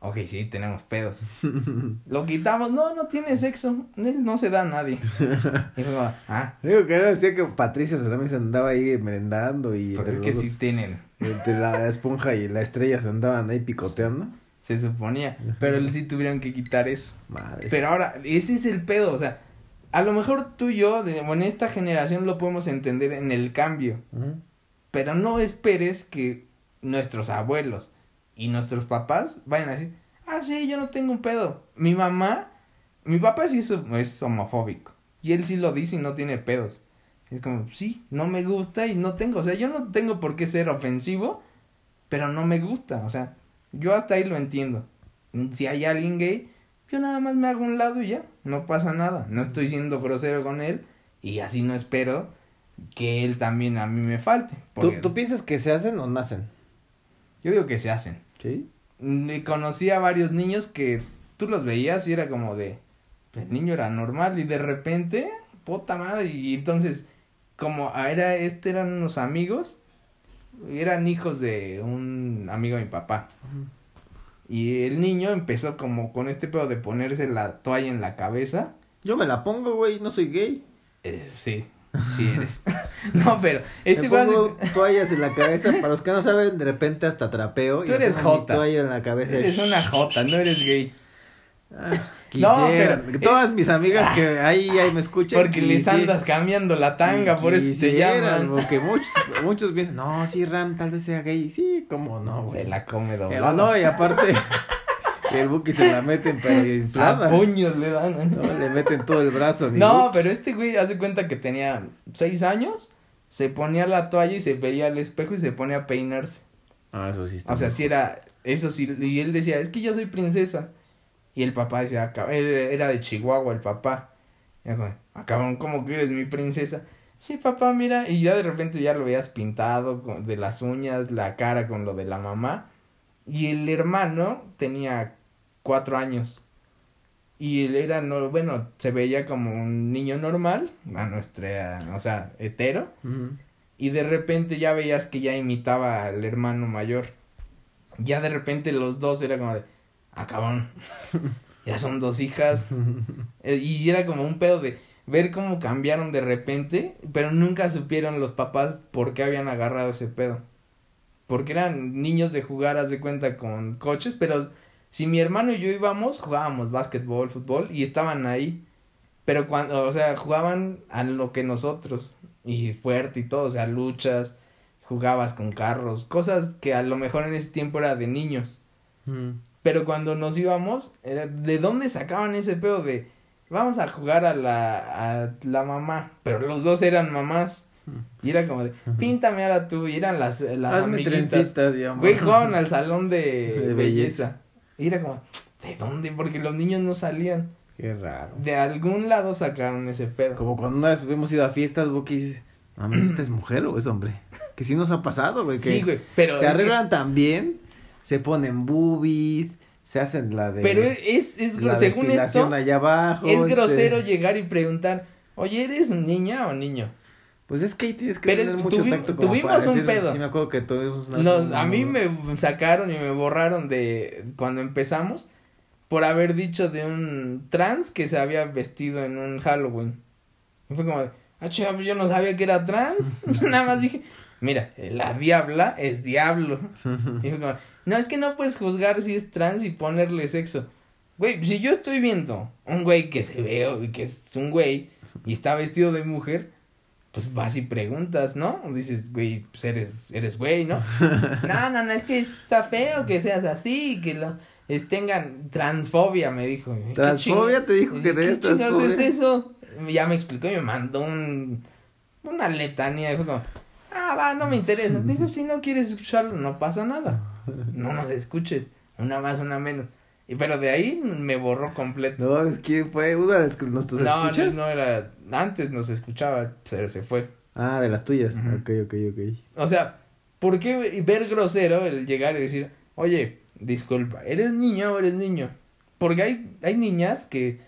ok, sí, tenemos pedos. Lo quitamos, no, no tiene sexo, él no se da a nadie. Y ah, Digo que decía que Patricio se también se andaba ahí merendando y Porque es que los sí dos- tienen, entre la esponja y la estrella se andaban ahí picoteando. se suponía. Pero él sí tuvieron que quitar eso. Madre. Pero ahora, ese es el pedo, o sea, a lo mejor tú y yo, de, bueno, en esta generación lo podemos entender en el cambio. Pero no esperes que nuestros abuelos y nuestros papás vayan a decir, ah, sí, yo no tengo un pedo. Mi mamá, mi papá sí es, es homofóbico. Y él sí lo dice y no tiene pedos. Es como, sí, no me gusta y no tengo. O sea, yo no tengo por qué ser ofensivo, pero no me gusta. O sea, yo hasta ahí lo entiendo. Si hay alguien gay, yo nada más me hago un lado y ya, no pasa nada. No estoy siendo grosero con él y así no espero que él también a mí me falte. ¿Tú, ¿Tú piensas que se hacen o nacen? Yo digo que se hacen. Sí. Conocí a varios niños que tú los veías y era como de, el niño era normal y de repente, puta madre, y entonces, como era, este eran unos amigos, eran hijos de un amigo de mi papá. Y el niño empezó como con este pedo de ponerse la toalla en la cabeza. Yo me la pongo, güey, no soy gay. Eh, sí, sí eres. no, pero este me hace- pongo toallas en la cabeza. Para los que no saben, de repente hasta trapeo. y Tú me eres jota. toalla en la cabeza. eres una jota, no eres gay. Ah, No, pero- Todas mis amigas que ahí, ahí me escuchan. Porque les andas cambiando la tanga, por eso se llaman. Porque muchos, muchos piensan, no, sí, Ram tal vez sea gay. Sí, cómo no, güey. Se la come Eh, doblada. no, y aparte, el Buki se la meten pero A inflada. puños le dan. No, le meten todo el brazo. mi No, Buki. pero este güey hace cuenta que tenía seis años, se ponía la toalla y se veía al espejo y se ponía a peinarse. Ah, eso sí está O sea, mal. sí era, eso sí, y él decía, es que yo soy princesa. Y el papá decía, "Ah, cab- él era de Chihuahua el papá. Y como, "Ah, cabrón, ¿cómo que eres mi princesa? Sí, papá, mira, y ya de repente ya lo veías pintado con- de las uñas, la cara con lo de la mamá. Y el hermano tenía cuatro años. Y él era, no, bueno, se veía como un niño normal, a nuestra, o sea, hetero. Y de repente ya veías que ya imitaba al hermano mayor. Ya de repente los dos era como de, ah, cabrón, ya son dos hijas. Eh, Y era como un pedo de ver cómo cambiaron de repente, pero nunca supieron los papás por qué habían agarrado ese pedo. Porque eran niños de jugar, haz de cuenta, con coches, pero si mi hermano y yo íbamos, jugábamos básquetbol, fútbol, y estaban ahí. Pero cuando, o sea, jugaban a lo que nosotros, y fuerte y todo, o sea, luchas, jugabas con carros, cosas que a lo mejor en ese tiempo era de niños. Ujú. Pero cuando nos íbamos, era, ¿de dónde sacaban ese pedo de vamos a jugar a la, a la mamá? Pero los dos eran mamás. Y era como de, píntame ahora tú. Y eran las, las Hazme amiguitas. Güey, jugaban al salón de, De belleza. Y era como, ¿de dónde? Porque los niños no salían. Qué raro. De algún lado sacaron ese pedo. Como cuando una vez hemos ido a fiestas, Buki dice, mames, ¿esta es mujer o es hombre? Que sí nos ha pasado, güey. Que Sí, güey. Pero se que- arreglan tan bien, se ponen boobies, se hacen la de... pero es, es, la según esto, allá abajo. es este, grosero llegar y preguntar, Oye, ¿eres niña o niño? Pues es que ahí tienes que Pero tener mucho tuvi- tacto como tuvimos para un decir- pedo. Sí, me acuerdo que tuvimos una... Nos- a mí me sacaron y me borraron de cuando empezamos por haber dicho de un trans que se había vestido en un Halloween. Y fue como, de, ah, pues yo no sabía que era trans. Nada más dije, mira, la diabla es diablo. Y fue como, no, es que no puedes juzgar si es trans y ponerle sexo. Güey, si yo estoy viendo un güey que se ve y que es un güey y está vestido de mujer, pues vas y preguntas, ¿no? Dices, güey, pues eres, eres güey, ¿no? no, no, no, es que está feo que seas así que lo, es- tengan transfobia, me dijo. ¿Qué ¿Transfobia? ¿Te dijo que ¿Qué tenías transfobia? es eso? Ya me explicó y me mandó un, una letanía. Y fue como, ah, va, no me interesa. Digo, si no quieres escucharlo, no pasa nada. No nos escuches. Una más, una menos. Pero de ahí me borró completo. No, es que fue una de nuestros No, no, escuchas. no era. Antes nos escuchaba, pero se fue. Ah, de las tuyas. Ujú. Ok, ok, ok. O sea, ¿por qué ver grosero el llegar y decir, oye, disculpa, ¿eres niña o eres niño? Porque hay, hay niñas que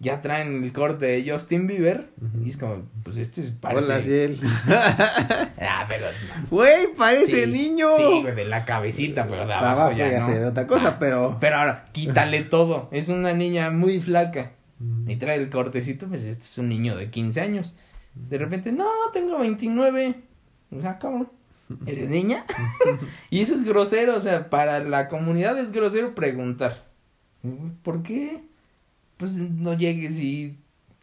ya traen el corte de Justin Bieber y es como, pues este es parece... Hola, Ciel. Ah, pero... Güey, parece sí, niño. Sí, güey, de la cabecita, pero de De abajo, abajo ya, ya no. otra cosa, pero... Pero ahora, quítale todo. Es una niña muy flaca. Y trae el cortecito, pues este es un niño de 15 años. De repente, no, tengo 29. O sea, cabrón, ¿eres niña? y eso es grosero, o sea, para la comunidad es grosero preguntar. ¿Por qué? Pues no llegues y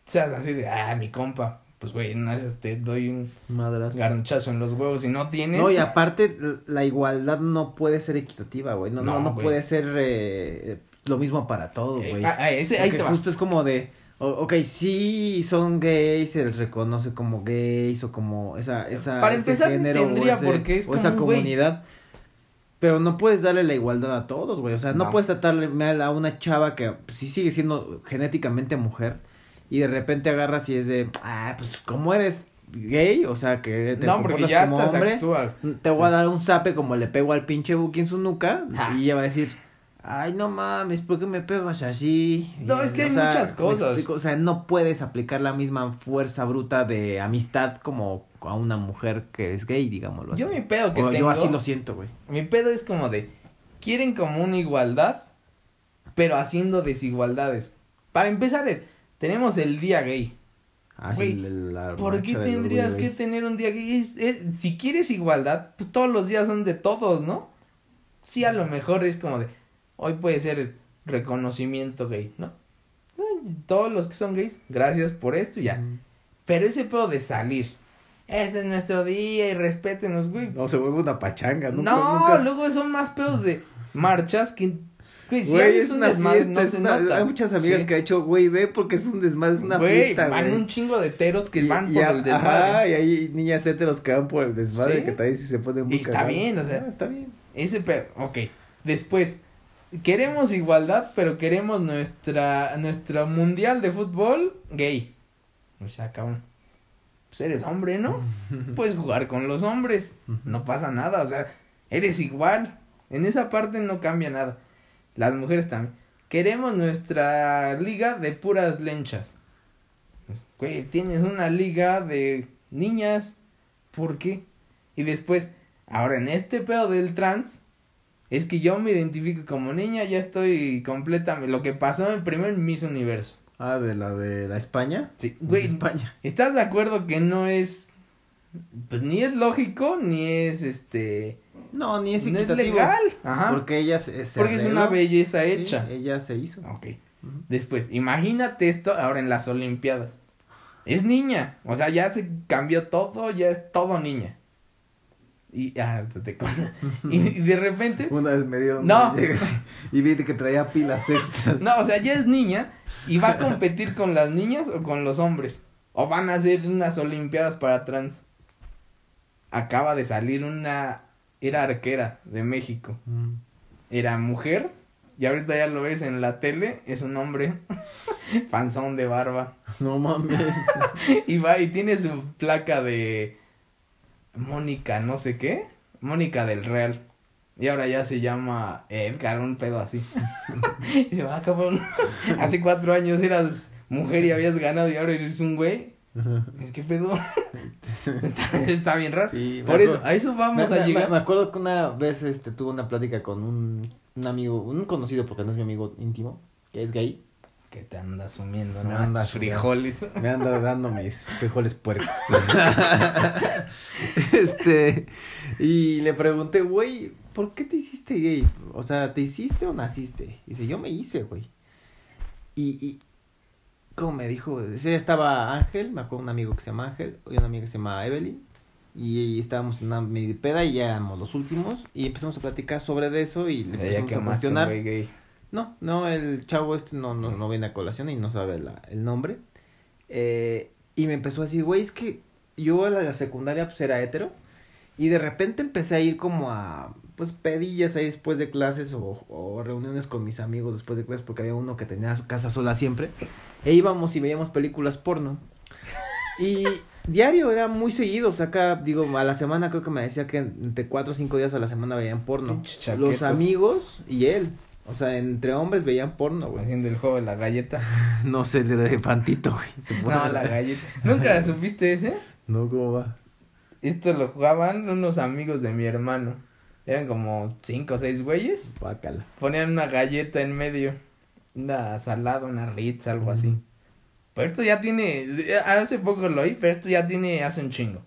seas así de, ah, mi compa. Pues, güey, no es te doy un Madras. garnachazo en los huevos y no tienes. No, y aparte, la igualdad no puede ser equitativa, güey. No, no, No, puede ser eh, lo mismo para todos, Eh, güey. ah, ah, ese, ahí te va. justo es como de, o- ok, sí son gays, se les reconoce como gays o como esa, esa Para ese empezar, género tendría o, ese- porque es o esa como güey. comunidad. Pero no puedes darle la igualdad a todos, güey. O sea, no, No. puedes tratarle mal a una chava que pues, sí sigue siendo genéticamente mujer y de repente agarras y es de, ah, pues como eres gay, o sea, que te No, comportas ya como te hombre, actúa. te voy a dar un zape como le pego al pinche Buki en su nuca Ah. y ella va a decir, ay, no mames, ¿por qué me pegas así? No, es que o hay sea, muchas cosas. explico, o sea, no puedes aplicar la misma fuerza bruta de amistad como a una mujer que es gay, digámoslo así. Yo mi pedo que O tengo. yo así lo siento, güey. Mi pedo es como de. Quieren como una igualdad, pero haciendo desigualdades. Para empezar, eh, tenemos el día gay. Güey, la ¿Por qué tendrías orgullo que tener un día gay? Es- es- si quieres igualdad, pues todos los días son de todos, ¿no? Sí, a lo mejor es como de. Hoy puede ser el reconocimiento gay, ¿no? Todos los que son gays, gracias por esto y ya. Pero ese pedo de salir. Ese es nuestro día y respétenos, güey. No, se vuelve una pachanga, nunca, no, nunca- luego son más pedos de marchas que. Güey, si Güey, es un una desmadre, fiesta, no es una- nota. hay muchas amigas Sí. que ha hecho, güey, ve porque es un desmadre, es una Güey, fiesta, van güey. un chingo de teros que Y- van y por a- el desmadre. Ajá, y hay niñas heteros que van por el desmadre Sí. que también sí se ponen muy Y está cagados. bien, o sea. Ah, está bien. Ese pedo, ok. Después, queremos igualdad, pero queremos nuestra, nuestra mundial de fútbol gay. O sea, cabrón. Pues eres hombre, ¿no? Puedes jugar con los hombres. No pasa nada, o sea, eres igual. En esa parte no cambia nada. Las mujeres también. Queremos nuestra liga de puras lenchas. Güey, tienes una liga de niñas. ¿Por qué? Y después, ahora en este pedo del trans, es que yo me identifico como niña, ya estoy completamente. Lo que pasó en primero en Miss Universo. Ah, de la de la España. Sí, güey, España. ¿Estás de acuerdo que no es. Pues ni es lógico, ni es este. No, ni es no es legal. Ajá. Porque, Porque ella se, se es una belleza Sí, hecha. ella se hizo. Ok. Después, imagínate esto ahora en las Olimpiadas. Es niña. O sea, ya se cambió todo, ya es todo niña. Y, ah, te- y, y de repente. Una vez me dio No. y vi que traía pilas extras. No, o sea, ya es niña y va a competir con las niñas o con los hombres. O van a hacer unas Olimpiadas para trans. Acaba de salir una. Era arquera de México. Mm. Era mujer. Y ahorita ya lo ves en la tele. Es un hombre. Panzón de barba. No mames. Y va y tiene su placa de. Mónica, no sé qué. Mónica del Real. Y ahora ya se llama Edgar, un pedo así. y se va, cabrón. Hace cuatro años eras mujer y habías ganado y ahora eres un güey. ¿Qué pedo? está, está bien raro. Sí, Por eso, a eso vamos me, a me- llegar. me acuerdo que una vez este, tuve una plática con un, un amigo, un conocido porque no es mi amigo íntimo, que es gay. Que te andas sumiendo, Me ¿no? anda Tus sumiendo. frijoles. Me anda dando mis frijoles puercos. este, y le pregunté, güey, ¿por qué te hiciste gay? O sea, ¿te hiciste o naciste? Dice, yo me hice, güey. Y, y, ¿cómo me dijo? Día estaba Ángel, me acuerdo un amigo que se llama Ángel, y una amiga que se llama Evelyn. Y estábamos en una medio peda y ya éramos los últimos. Y empezamos a platicar sobre de eso y le empezamos a cuestionar. gay. No, no, el chavo este no, no, no viene a colación y no sabe la, el nombre. Eh, y me empezó a decir, güey, es que yo a la, secundaria pues era hetero. Y de repente empecé a ir como a, pues, pedillas ahí después de clases o, o reuniones con mis amigos después de clases porque había uno que tenía su casa sola siempre. E íbamos y veíamos películas porno. Y diario era muy seguido, o sea, acá, digo, a la semana creo que me decía que entre cuatro o cinco días a la semana veían porno. Los amigos y él. O sea, entre hombres veían porno, güey. Haciendo el juego de la galleta. No sé, el de elefantito, güey. No, la galleta. ¿Nunca supiste ese? No, ¿cómo va? Esto lo jugaban unos amigos de mi hermano. Eran como cinco o seis güeyes. Bácala. Ponían una galleta en medio. Una salada, una Ritz, algo así. Pero esto ya tiene. Hace poco lo oí, pero esto ya tiene hace un chingo.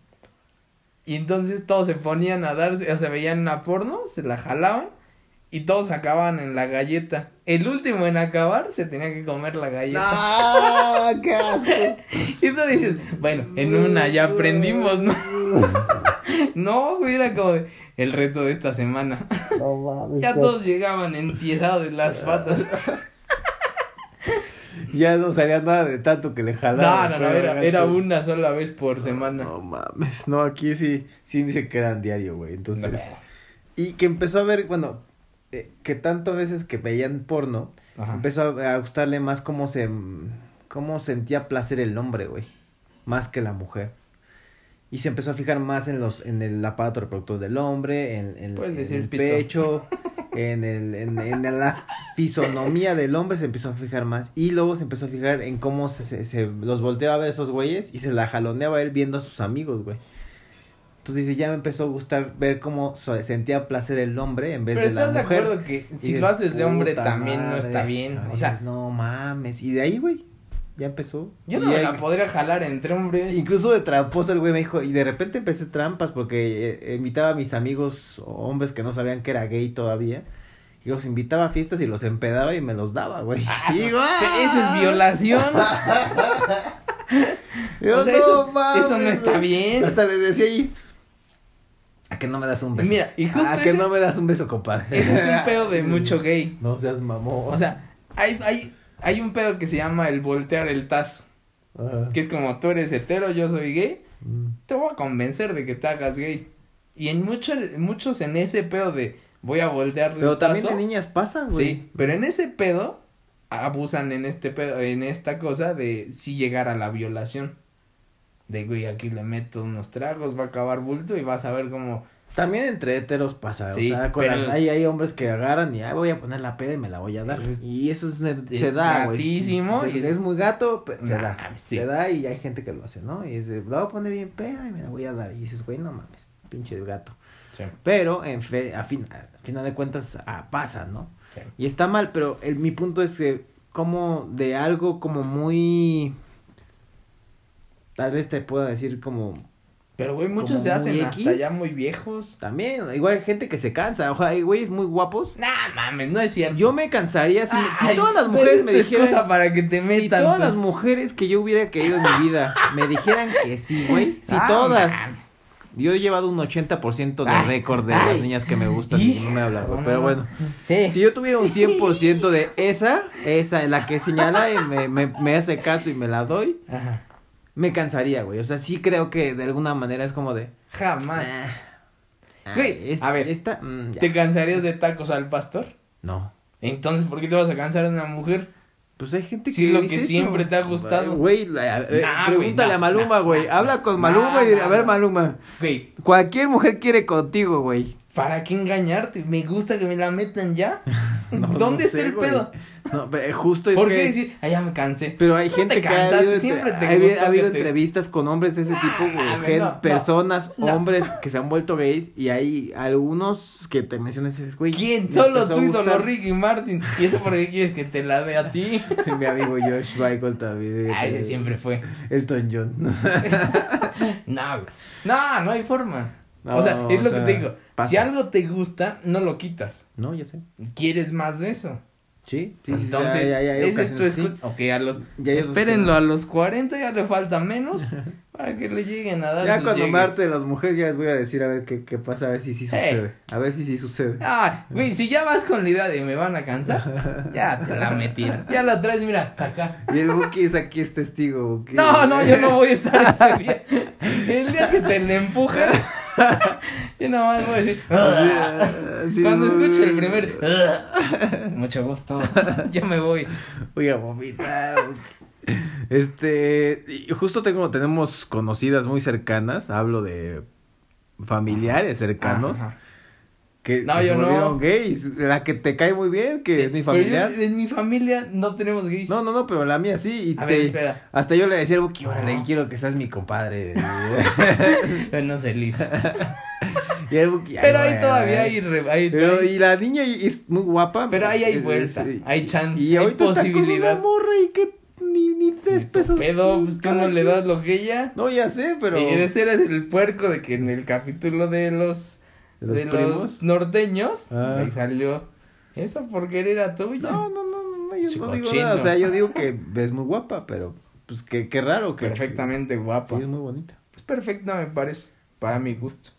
Y entonces todos se ponían a darse, o sea, veían una porno, se la jalaban y todos acababan en la galleta. El último en acabar se tenía que comer la galleta. ¡No! ¡Qué asco! Y tú dices, bueno, en una ya aprendimos, ¿no? No, güey, era como de, el reto de esta semana. No mames. Ya todos llegaban empiezados de las patas. Ya no salía nada de tanto que le No, jalaban. no, no, era, era una sola vez por semana. No mames. No, aquí sí, sí dice que eran diario, güey. Entonces. No. Y que empezó a ver, bueno, eh, que tantas veces que veían porno, Ajá. empezó a, a gustarle más cómo se. cómo sentía placer el hombre, güey. Más que la mujer. Y se empezó a fijar más en los, en el aparato reproductor del hombre, en, en- el pito. pecho, en el, en, en la fisonomía del hombre se empezó a fijar más. Y luego se empezó a fijar en cómo se, se, se los volteaba a ver esos güeyes y se la jaloneaba él viendo a sus amigos, güey. Entonces dice, ya me empezó a gustar ver cómo sentía placer el hombre en vez Pero de la estás de mujer. acuerdo que si dices, lo haces de hombre "Puta también no madre". está bien. O sea, dices, no mames. Y de ahí, güey, ya empezó. yo no me la podría jalar entre hombres. Incluso de tramposo el güey me dijo, y de repente empecé trampas porque eh, invitaba a mis amigos hombres que no sabían que era gay todavía. Y los invitaba a fiestas y los empedaba y me los daba, güey. Ah, digo, "Ah". eso es violación. Yo, O sea, eso- mames, eso no está güey". bien. Hasta les decía ahí, ¿a que no me das un beso? Mira, y justo ¿A que no me das un beso, compadre? Ese es un pedo de mucho gay. No seas mamón. O sea, hay, hay, hay un pedo que se llama el voltear el tazo. Ajá. Que es como tú eres hetero, yo soy gay. Mm. Te voy a convencer de que te hagas gay. Y en muchos, muchos en ese pedo de voy a voltear Pero el también tazo. de niñas pasa, güey. Sí, pero en ese pedo abusan en este pedo, en esta cosa de si llegar a la violación. De güey, aquí le meto unos tragos, va a acabar bulto y vas a ver cómo. También entre heteros pasa, Sí, o sea, con pero- las- hay, hay hombres que agarran y "Ay, voy a poner la peda y me la voy a dar. Es- y eso es, se es da, güey. Es, es muy gato, pero se Nah, da. sí. Se da y hay gente que lo hace, ¿no? Y es de, la voy a poner bien peda y me la voy a dar. Y dices, güey, no mames, pinche gato. Pero, en fe, a, fin, a final de cuentas, ah, pasa, ¿no? Y está mal, pero el, mi punto es que como de algo como muy... Tal vez te pueda decir como Pero güey, muchos se hacen muy hasta X. ya muy viejos. También, igual hay gente que se cansa, ojalá hay güeyes muy guapos. Nah, mames, no es cierto. Yo me cansaría si, si Ay, todas las pues mujeres me dijeran para que te si metan. todas las pues. mujeres que yo hubiera querido en mi vida me dijeran que sí, güey, si Ah, todas. man. Yo he llevado un 80% de récord de ay. las niñas que me gustan y no me he hablado, No, pero no. bueno. Sí. Si yo tuviera un 100% de esa, esa, la que señala y me, me, me hace caso y me la doy, Ajá. Me cansaría, güey. O sea, sí creo que de alguna manera es como de... Jamás. ah, Güey, es- a ver, esta, mm. ¿Te cansarías de tacos al pastor? No. Entonces, ¿por qué te vas a cansar de una mujer? Pues hay gente que Sí, lo que eso. siempre te ha gustado. Güey, la- eh, Nah, güey, pregúntale nah, a Maluma, güey. nah, Habla con Maluma y dile, a ver. Maluma. Güey, Cualquier mujer quiere contigo, güey. ¿Para qué engañarte? Me gusta que me la metan ya. No, ¿Dónde no está sé, el güey. pedo? No, justo es ¿Por que... qué decir, ah, ya me cansé? Pero hay gente te que ha cansaste, habido, siempre te ha habido- ha habido entrevistas con hombres de ese tipo, güey, personas, hombres que se han vuelto gays y hay algunos que te dices, güey. ¿Quién? Solo tú, ídolo. Ricky Martin. ¿Y eso por qué quieres que te la dé a ti? Mi amigo Josh Michael también. Ah, ese siempre fue. Elton John. No, güey. no, no hay forma. No, o sea, es lo sea, que te digo. pasa. Si algo te gusta, no lo quitas. No, ya sé. Quieres más de eso. Sí, sí, Entonces, ya- ya- ya ese es tu sí. Ok, a los. Espérenlo a los 40, ya le falta menos. para que le lleguen a dar. Ya sus cuando me llegues. arte de las mujeres ya les voy a decir a ver qué, qué pasa, a ver si sí sucede. A ver si sí sucede. Ah, güey, si ya vas con la idea de me van a cansar, ya te la metieron. Ya la traes, mira, hasta acá. Y el Buki es aquí es testigo. Buki. No, no, yo no voy a estar ese día. El día que te le empujen, yo nomás voy a decir. "Ah". Así, Cuando escuche el primer. "Ah", Mucho gusto. Yo me voy. Voy a vomitar. Este, justo tengo, tenemos conocidas muy cercanas, hablo de familiares cercanos, Ajá. Que, No, que yo no. gays, la que te cae muy bien, que Sí, es mi pero yo- en mi familia no tenemos gays. No, no, no, pero la mía sí, y A te- ver, espera. hasta yo le decía al Buki, órale, No. quiero que seas mi compadre. No sé, Liz. y Buki, "Ay, Pero ahí todavía ay". hay. re- hay- Pero, hay- y la niña es muy guapa. Pero ahí hay vuelta, es- hay chance, Y hay posibilidad. Está con una morra y que ni, ni tres pesos. Pedo, pues tú no le das lo que ella. No, ya sé, pero. Y ese era el puerco de que en el capítulo de los. ¿De los de primos? los norteños. Ah. Ahí salió. Esa porquería era tuya. No, no, no, no, no, yo Chico no digo chino. nada. O sea, yo digo que es muy guapa, pero. Pues que, qué raro que. Perfectamente guapa. Sí, es muy bonita. Es perfecta, me parece. Para mi gusto.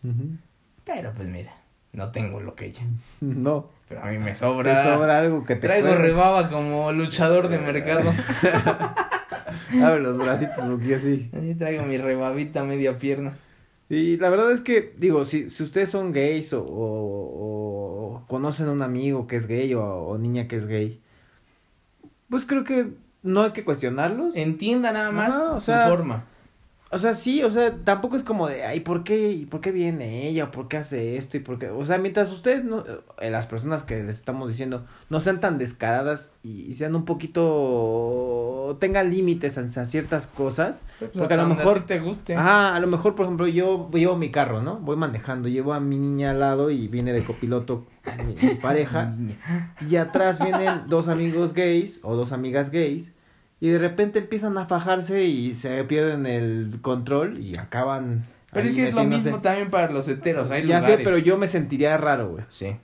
Pero pues mira, no tengo lo que ella. No. Pero a mí me Te sobra. sobra algo que te. Traigo rebaba como luchador de mercado. Abre los bracitos, porque así. Así traigo mi rebabita media pierna. Y la verdad es que, digo, si, si ustedes son gays o, o- o conocen a un amigo que es gay o, o niña que es gay, pues creo que no hay que cuestionarlos. Entienda nada más su sea, forma. O sea, sí, o sea, tampoco es como de, ay, ¿por qué, y por qué viene ella? ¿O por qué hace esto? y por qué? O sea, mientras ustedes, no, eh, las personas que les estamos diciendo, no sean tan descaradas y, y sean un poquito, tengan límites a, a ciertas cosas. Porque a lo mejor- ti te guste. Ah, a lo mejor, por ejemplo, yo llevo mi carro, ¿no? Voy manejando, llevo a mi niña al lado y viene de copiloto mi, mi pareja. Y atrás vienen dos amigos gays o dos amigas gays. Y de repente empiezan a fajarse y se pierden el control y acaban. Pero es que es lo mismo también para los heteros. Hay Ya lugares. sé, pero yo me sentiría raro, güey. Sí.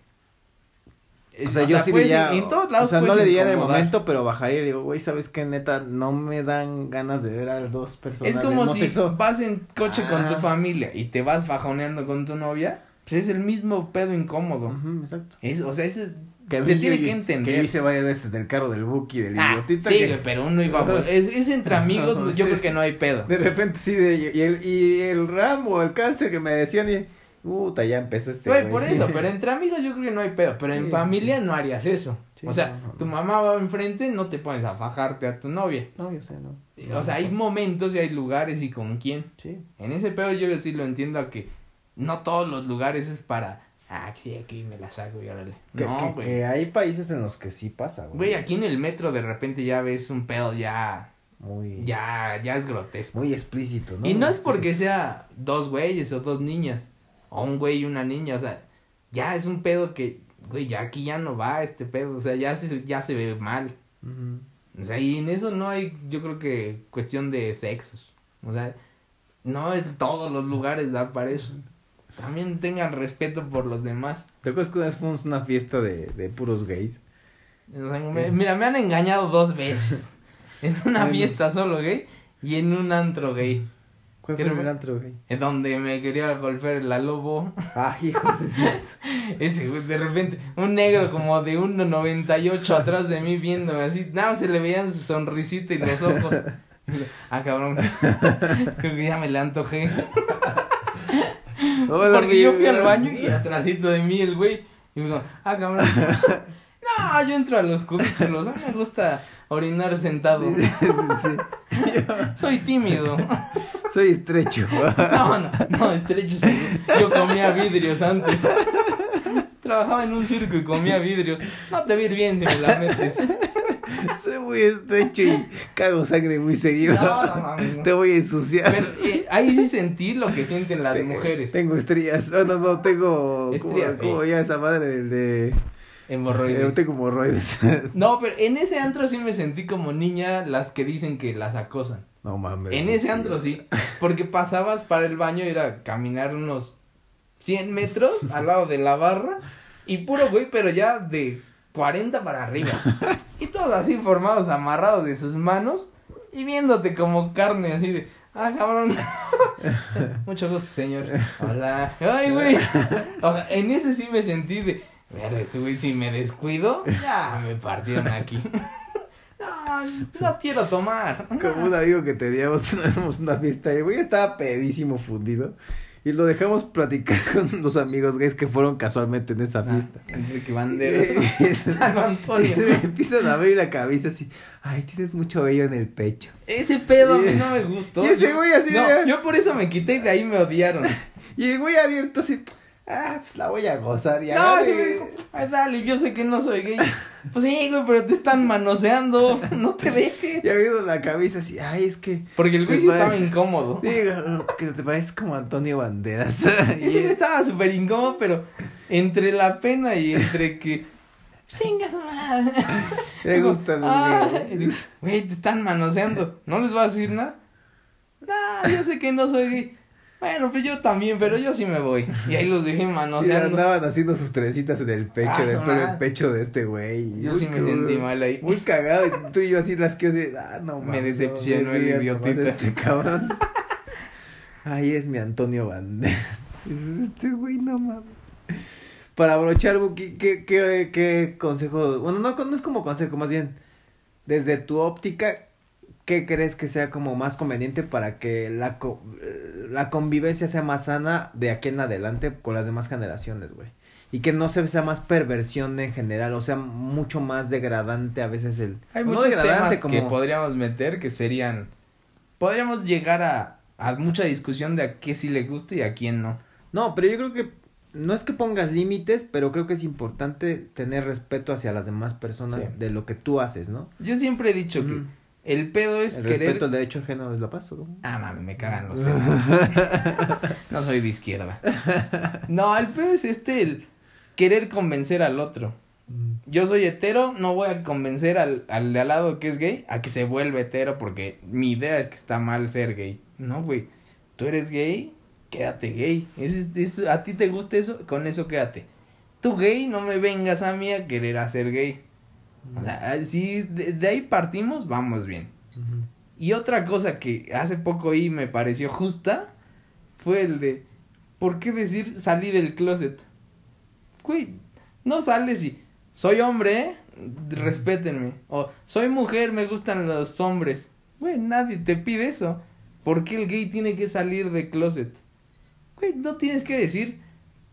O sea, yo sí puedes- diría. En todos lados o sea, no le diría en el momento, pero bajaría y digo, güey, ¿sabes qué? Neta, no me dan ganas de ver a dos personas. Es como si sexo. vas en coche con tu Ah. familia y te vas bajoneando con tu novia. Pues es el mismo pedo incómodo. Exacto. Es, o sea, eso es- Que se tiene que entender. Que hice varias veces del carro del Buki, del Ah, sí, que pero uno iba. Es, es entre amigos, No, yo sí, creo que no hay pedo. De repente sí, de, y, el, y el ramo, el cáncer que me decían, y puta, ya empezó este. Güey, por eso, pero entre amigos yo creo que no hay pedo. Pero en Sí. familia no harías eso. Sí, o sea, no, tu mamá va enfrente, no te pones a fajarte a tu novia. No, yo sé, no. O sea, hay momentos y hay lugares y con quién. Sí. En ese pedo yo sí lo entiendo a que no todos los lugares es para. Ah, sí, aquí me la saco y órale. Que, No, que- güey. que hay países en los que sí pasa, güey. Güey, aquí en el metro de repente ya ves un pedo ya. Muy, Ya, ya es grotesco. muy explícito, ¿no? y no es porque sea dos güeyes o dos niñas. O un güey y una niña. O sea, ya es un pedo que. Güey, ya aquí ya no va este pedo. O sea, ya se, ya se ve mal. O sea, y en eso no hay, yo creo que cuestión de sexos. O sea, no es todos los lugares da para eso. También tengan respeto por los demás. ¿Te acuerdas que una vez fuimos a una fiesta de, de puros gays? O sea, me- mira, me han engañado dos veces. En una fiesta solo gay y en un antro gay. ¿Cuál fue el antro, güey? En donde me quería golpear la lobo. Ah, hijos, es. Ese, güey, de repente, un negro como de 1.98 atrás de mí viéndome así. Nada, más se le veían su sonrisita y los ojos. Ah, cabrón. Creo que ya me le antojé. Hola, Porque yo fui al baño y atrásito de mí el güey. Y me dijo, ah, cabrón. No, yo entro a los cubículos. A mí me gusta orinar sentado. Sí, sí, sí. Soy tímido. soy estrecho. No, no, no, estrecho. Yo comía vidrios antes. Trabajaba en un circo y comía vidrios. No te va a ir bien si me la metes. Soy muy estrecho y cago sangre muy seguido. No, no mames, no. Te voy a ensuciar. Pero eh, ahí sí sentí lo que sienten las mujeres. Tengo estrías. Oh, no, no, tengo. Estrías, ¿Cómo, cómo eh. ya esa madre del de. Hemorroides. Eh, tengo hemorroides. No, pero en ese antro sí me sentí como niña las que dicen que las acosan. no mames. En ese antro sí. Porque pasabas para el baño y era caminar unos 100 metros al lado de la barra. Y puro güey, pero ya de 40 para arriba. Y todos así formados, amarrados de sus manos. Y viéndote como carne así de. Ah, cabrón. Mucho gusto, señor. Hola. Ay, güey. O sea, en ese sí me sentí de. Mira, este güey, si me descuido, ya me partieron aquí. No, no quiero tomar. Como un amigo que teníamos, una fiesta y güey estaba pedísimo fundido. Y lo dejamos platicar con los amigos gays que fueron casualmente en esa fiesta. Enrique Banderas. Antonio. empiezan a abrir la cabeza así. Ay, tienes mucho vello en el pecho. Ese pedo a mí no me gustó. Y ese güey así No, yo por eso me quité y de ahí me odiaron. Y el güey abierto así. Ah, pues la voy a gozar. Y No, sí dijo, ay, dale, yo sé que no soy gay. Pues sí, güey, pero te están manoseando. No te dejes. Y abriendo la cabeza así. Ay, es que. Porque el güey sí estaba incómodo. Digo, que te pareces como Antonio Banderas. Y Ese güey estaba súper incómodo, pero entre la pena y entre que. Chinga su madre. Gustan los "Ah", Güey, te están manoseando. ¿No les vas a decir nada? No, yo sé que no soy gay. Bueno, pues yo también, pero yo sí me voy. Y ahí los dejé Y manoseando. andaban haciendo sus trencitas en el pecho, Ah, en el su pelo en madre. el pecho de este güey. Yo sí me sentí mal ahí. Muy cagado. Y tú y yo así las que así, ah, no Me mames, decepcionó no, el idiotita. Este cabrón. Ahí es mi Antonio Banderas. Este güey, no mames. Para brochar, Buki, ¿qué, qué, qué consejo? Bueno, no, no es como consejo, más bien, desde tu óptica, ¿qué crees que sea como más conveniente para que la, co- la convivencia sea más sana de aquí en adelante con las demás generaciones, güey? Y que no se sea más perversión en general, o sea, mucho más degradante a veces el... Hay no muchos degradante, temas que podríamos meter que serían... Podríamos llegar a, a mucha discusión de a qué sí le gusta y a quién no. No, pero yo creo que no es que pongas límites, pero creo que es importante tener respeto hacia las demás personas Sí. de lo que tú haces, ¿no? Yo siempre he dicho que Ujú. El pedo es El querer... respeto al derecho ajeno es la paz. Ah, mami, me cagan los. No soy de izquierda. No, el pedo es este, el querer convencer al otro. Yo soy hetero, no voy a convencer al, al de al lado que es gay a que se vuelva hetero porque mi idea es que está mal ser gay. No, güey. Tú eres gay, quédate gay. Es, es- es- a ti te gusta eso, con eso quédate. Tú gay, no me vengas a mí a querer hacer gay. O sea, si de, de ahí partimos, vamos bien. Y otra cosa que hace poco y me pareció justa fue el de ¿por qué decir salí del closet? Güey, no sales y soy hombre, respétenme. O soy mujer, me gustan los hombres. Güey, nadie te pide eso. ¿Por qué el gay tiene que salir de closet? Güey, no tienes que decir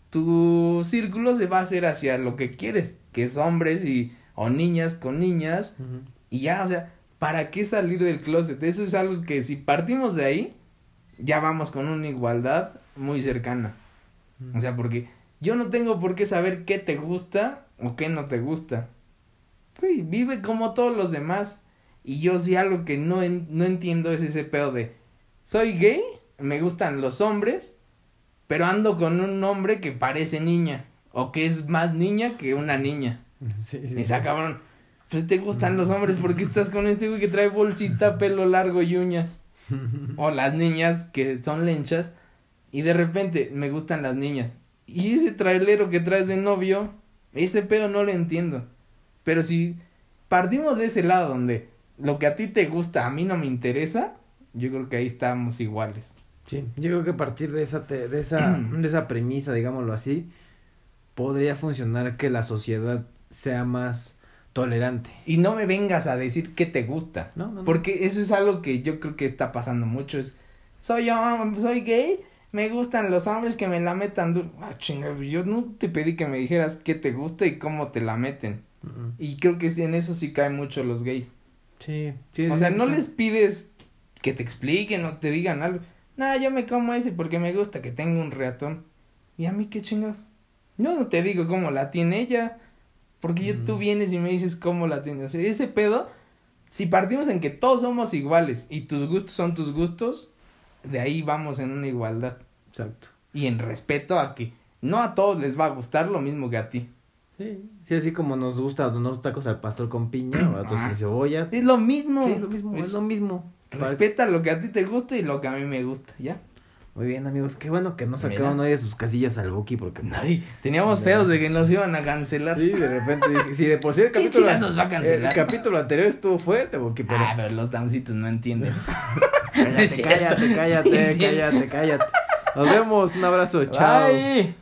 tu círculo se va a hacer hacia lo que quieres, que es hombres y o niñas con niñas y ya, o sea, ¿para qué salir del closet? Eso es algo que si partimos de ahí, ya vamos con una igualdad muy cercana. O sea, porque yo no tengo por qué saber qué te gusta o qué no te gusta. Güey, vive como todos los demás. Y yo sí algo que no, en- no entiendo es ese pedo de, soy gay, me gustan los hombres, pero ando con un hombre que parece niña. O que es más niña que una niña. Sí, sí, Y cabrón, pues te gustan los hombres porque estás con este güey que trae bolsita, pelo largo y uñas. O las niñas que son lenchas. Y de repente me gustan las niñas. Y ese trailero que traes de novio, ese pedo no lo entiendo. Pero si partimos de ese lado donde lo que a ti te gusta a mí no me interesa, yo creo que ahí estamos iguales. Sí, yo creo que a partir de esa, te- de esa, de esa premisa, digámoslo así, podría funcionar que la sociedad sea más tolerante. Y no me vengas a decir qué te gusta. No, no, no. Porque eso es algo que yo creo que está pasando mucho. Es, soy, soy gay, me gustan los hombres que me la metan duro. Ah, chinga, yo no te pedí que me dijeras qué te gusta y cómo te la meten. Y creo que en eso sí caen mucho los gays. Sí, sí. o sea, sí, no sí. les pides que te expliquen o te digan algo. No, yo me como ese porque me gusta que tenga un reatón. ¿Y a mí qué chingados? Yo no te digo cómo la tiene ella. Porque yo, tú Mm. vienes y me dices cómo la tiene. O sea, ese pedo, si partimos en que todos somos iguales y tus gustos son tus gustos, de ahí vamos en una igualdad. Exacto. Y en respeto a que no a todos les va a gustar lo mismo que a ti. Sí, sí, así como nos gusta, nos tacos al pastor con piña o a otros Ah. sin cebolla. Es lo mismo. Sí, es lo mismo, Es- es lo mismo. Respeta lo que a ti te gusta y lo que a mí me gusta, ¿ya? Muy bien, amigos, qué bueno que no sacaron Mira. nadie de sus casillas al Buki porque... Nadie. Teníamos pedos de que nos iban a cancelar. Sí, de repente sí, de por sí el ¿Qué capítulo... chingas nos va a cancelar? El capítulo anterior estuvo fuerte, Buki, pero... Ah, pero los dancitos no entienden. cállate, cállate, cállate, cállate, cállate. Nos vemos, un abrazo, chao. Bye.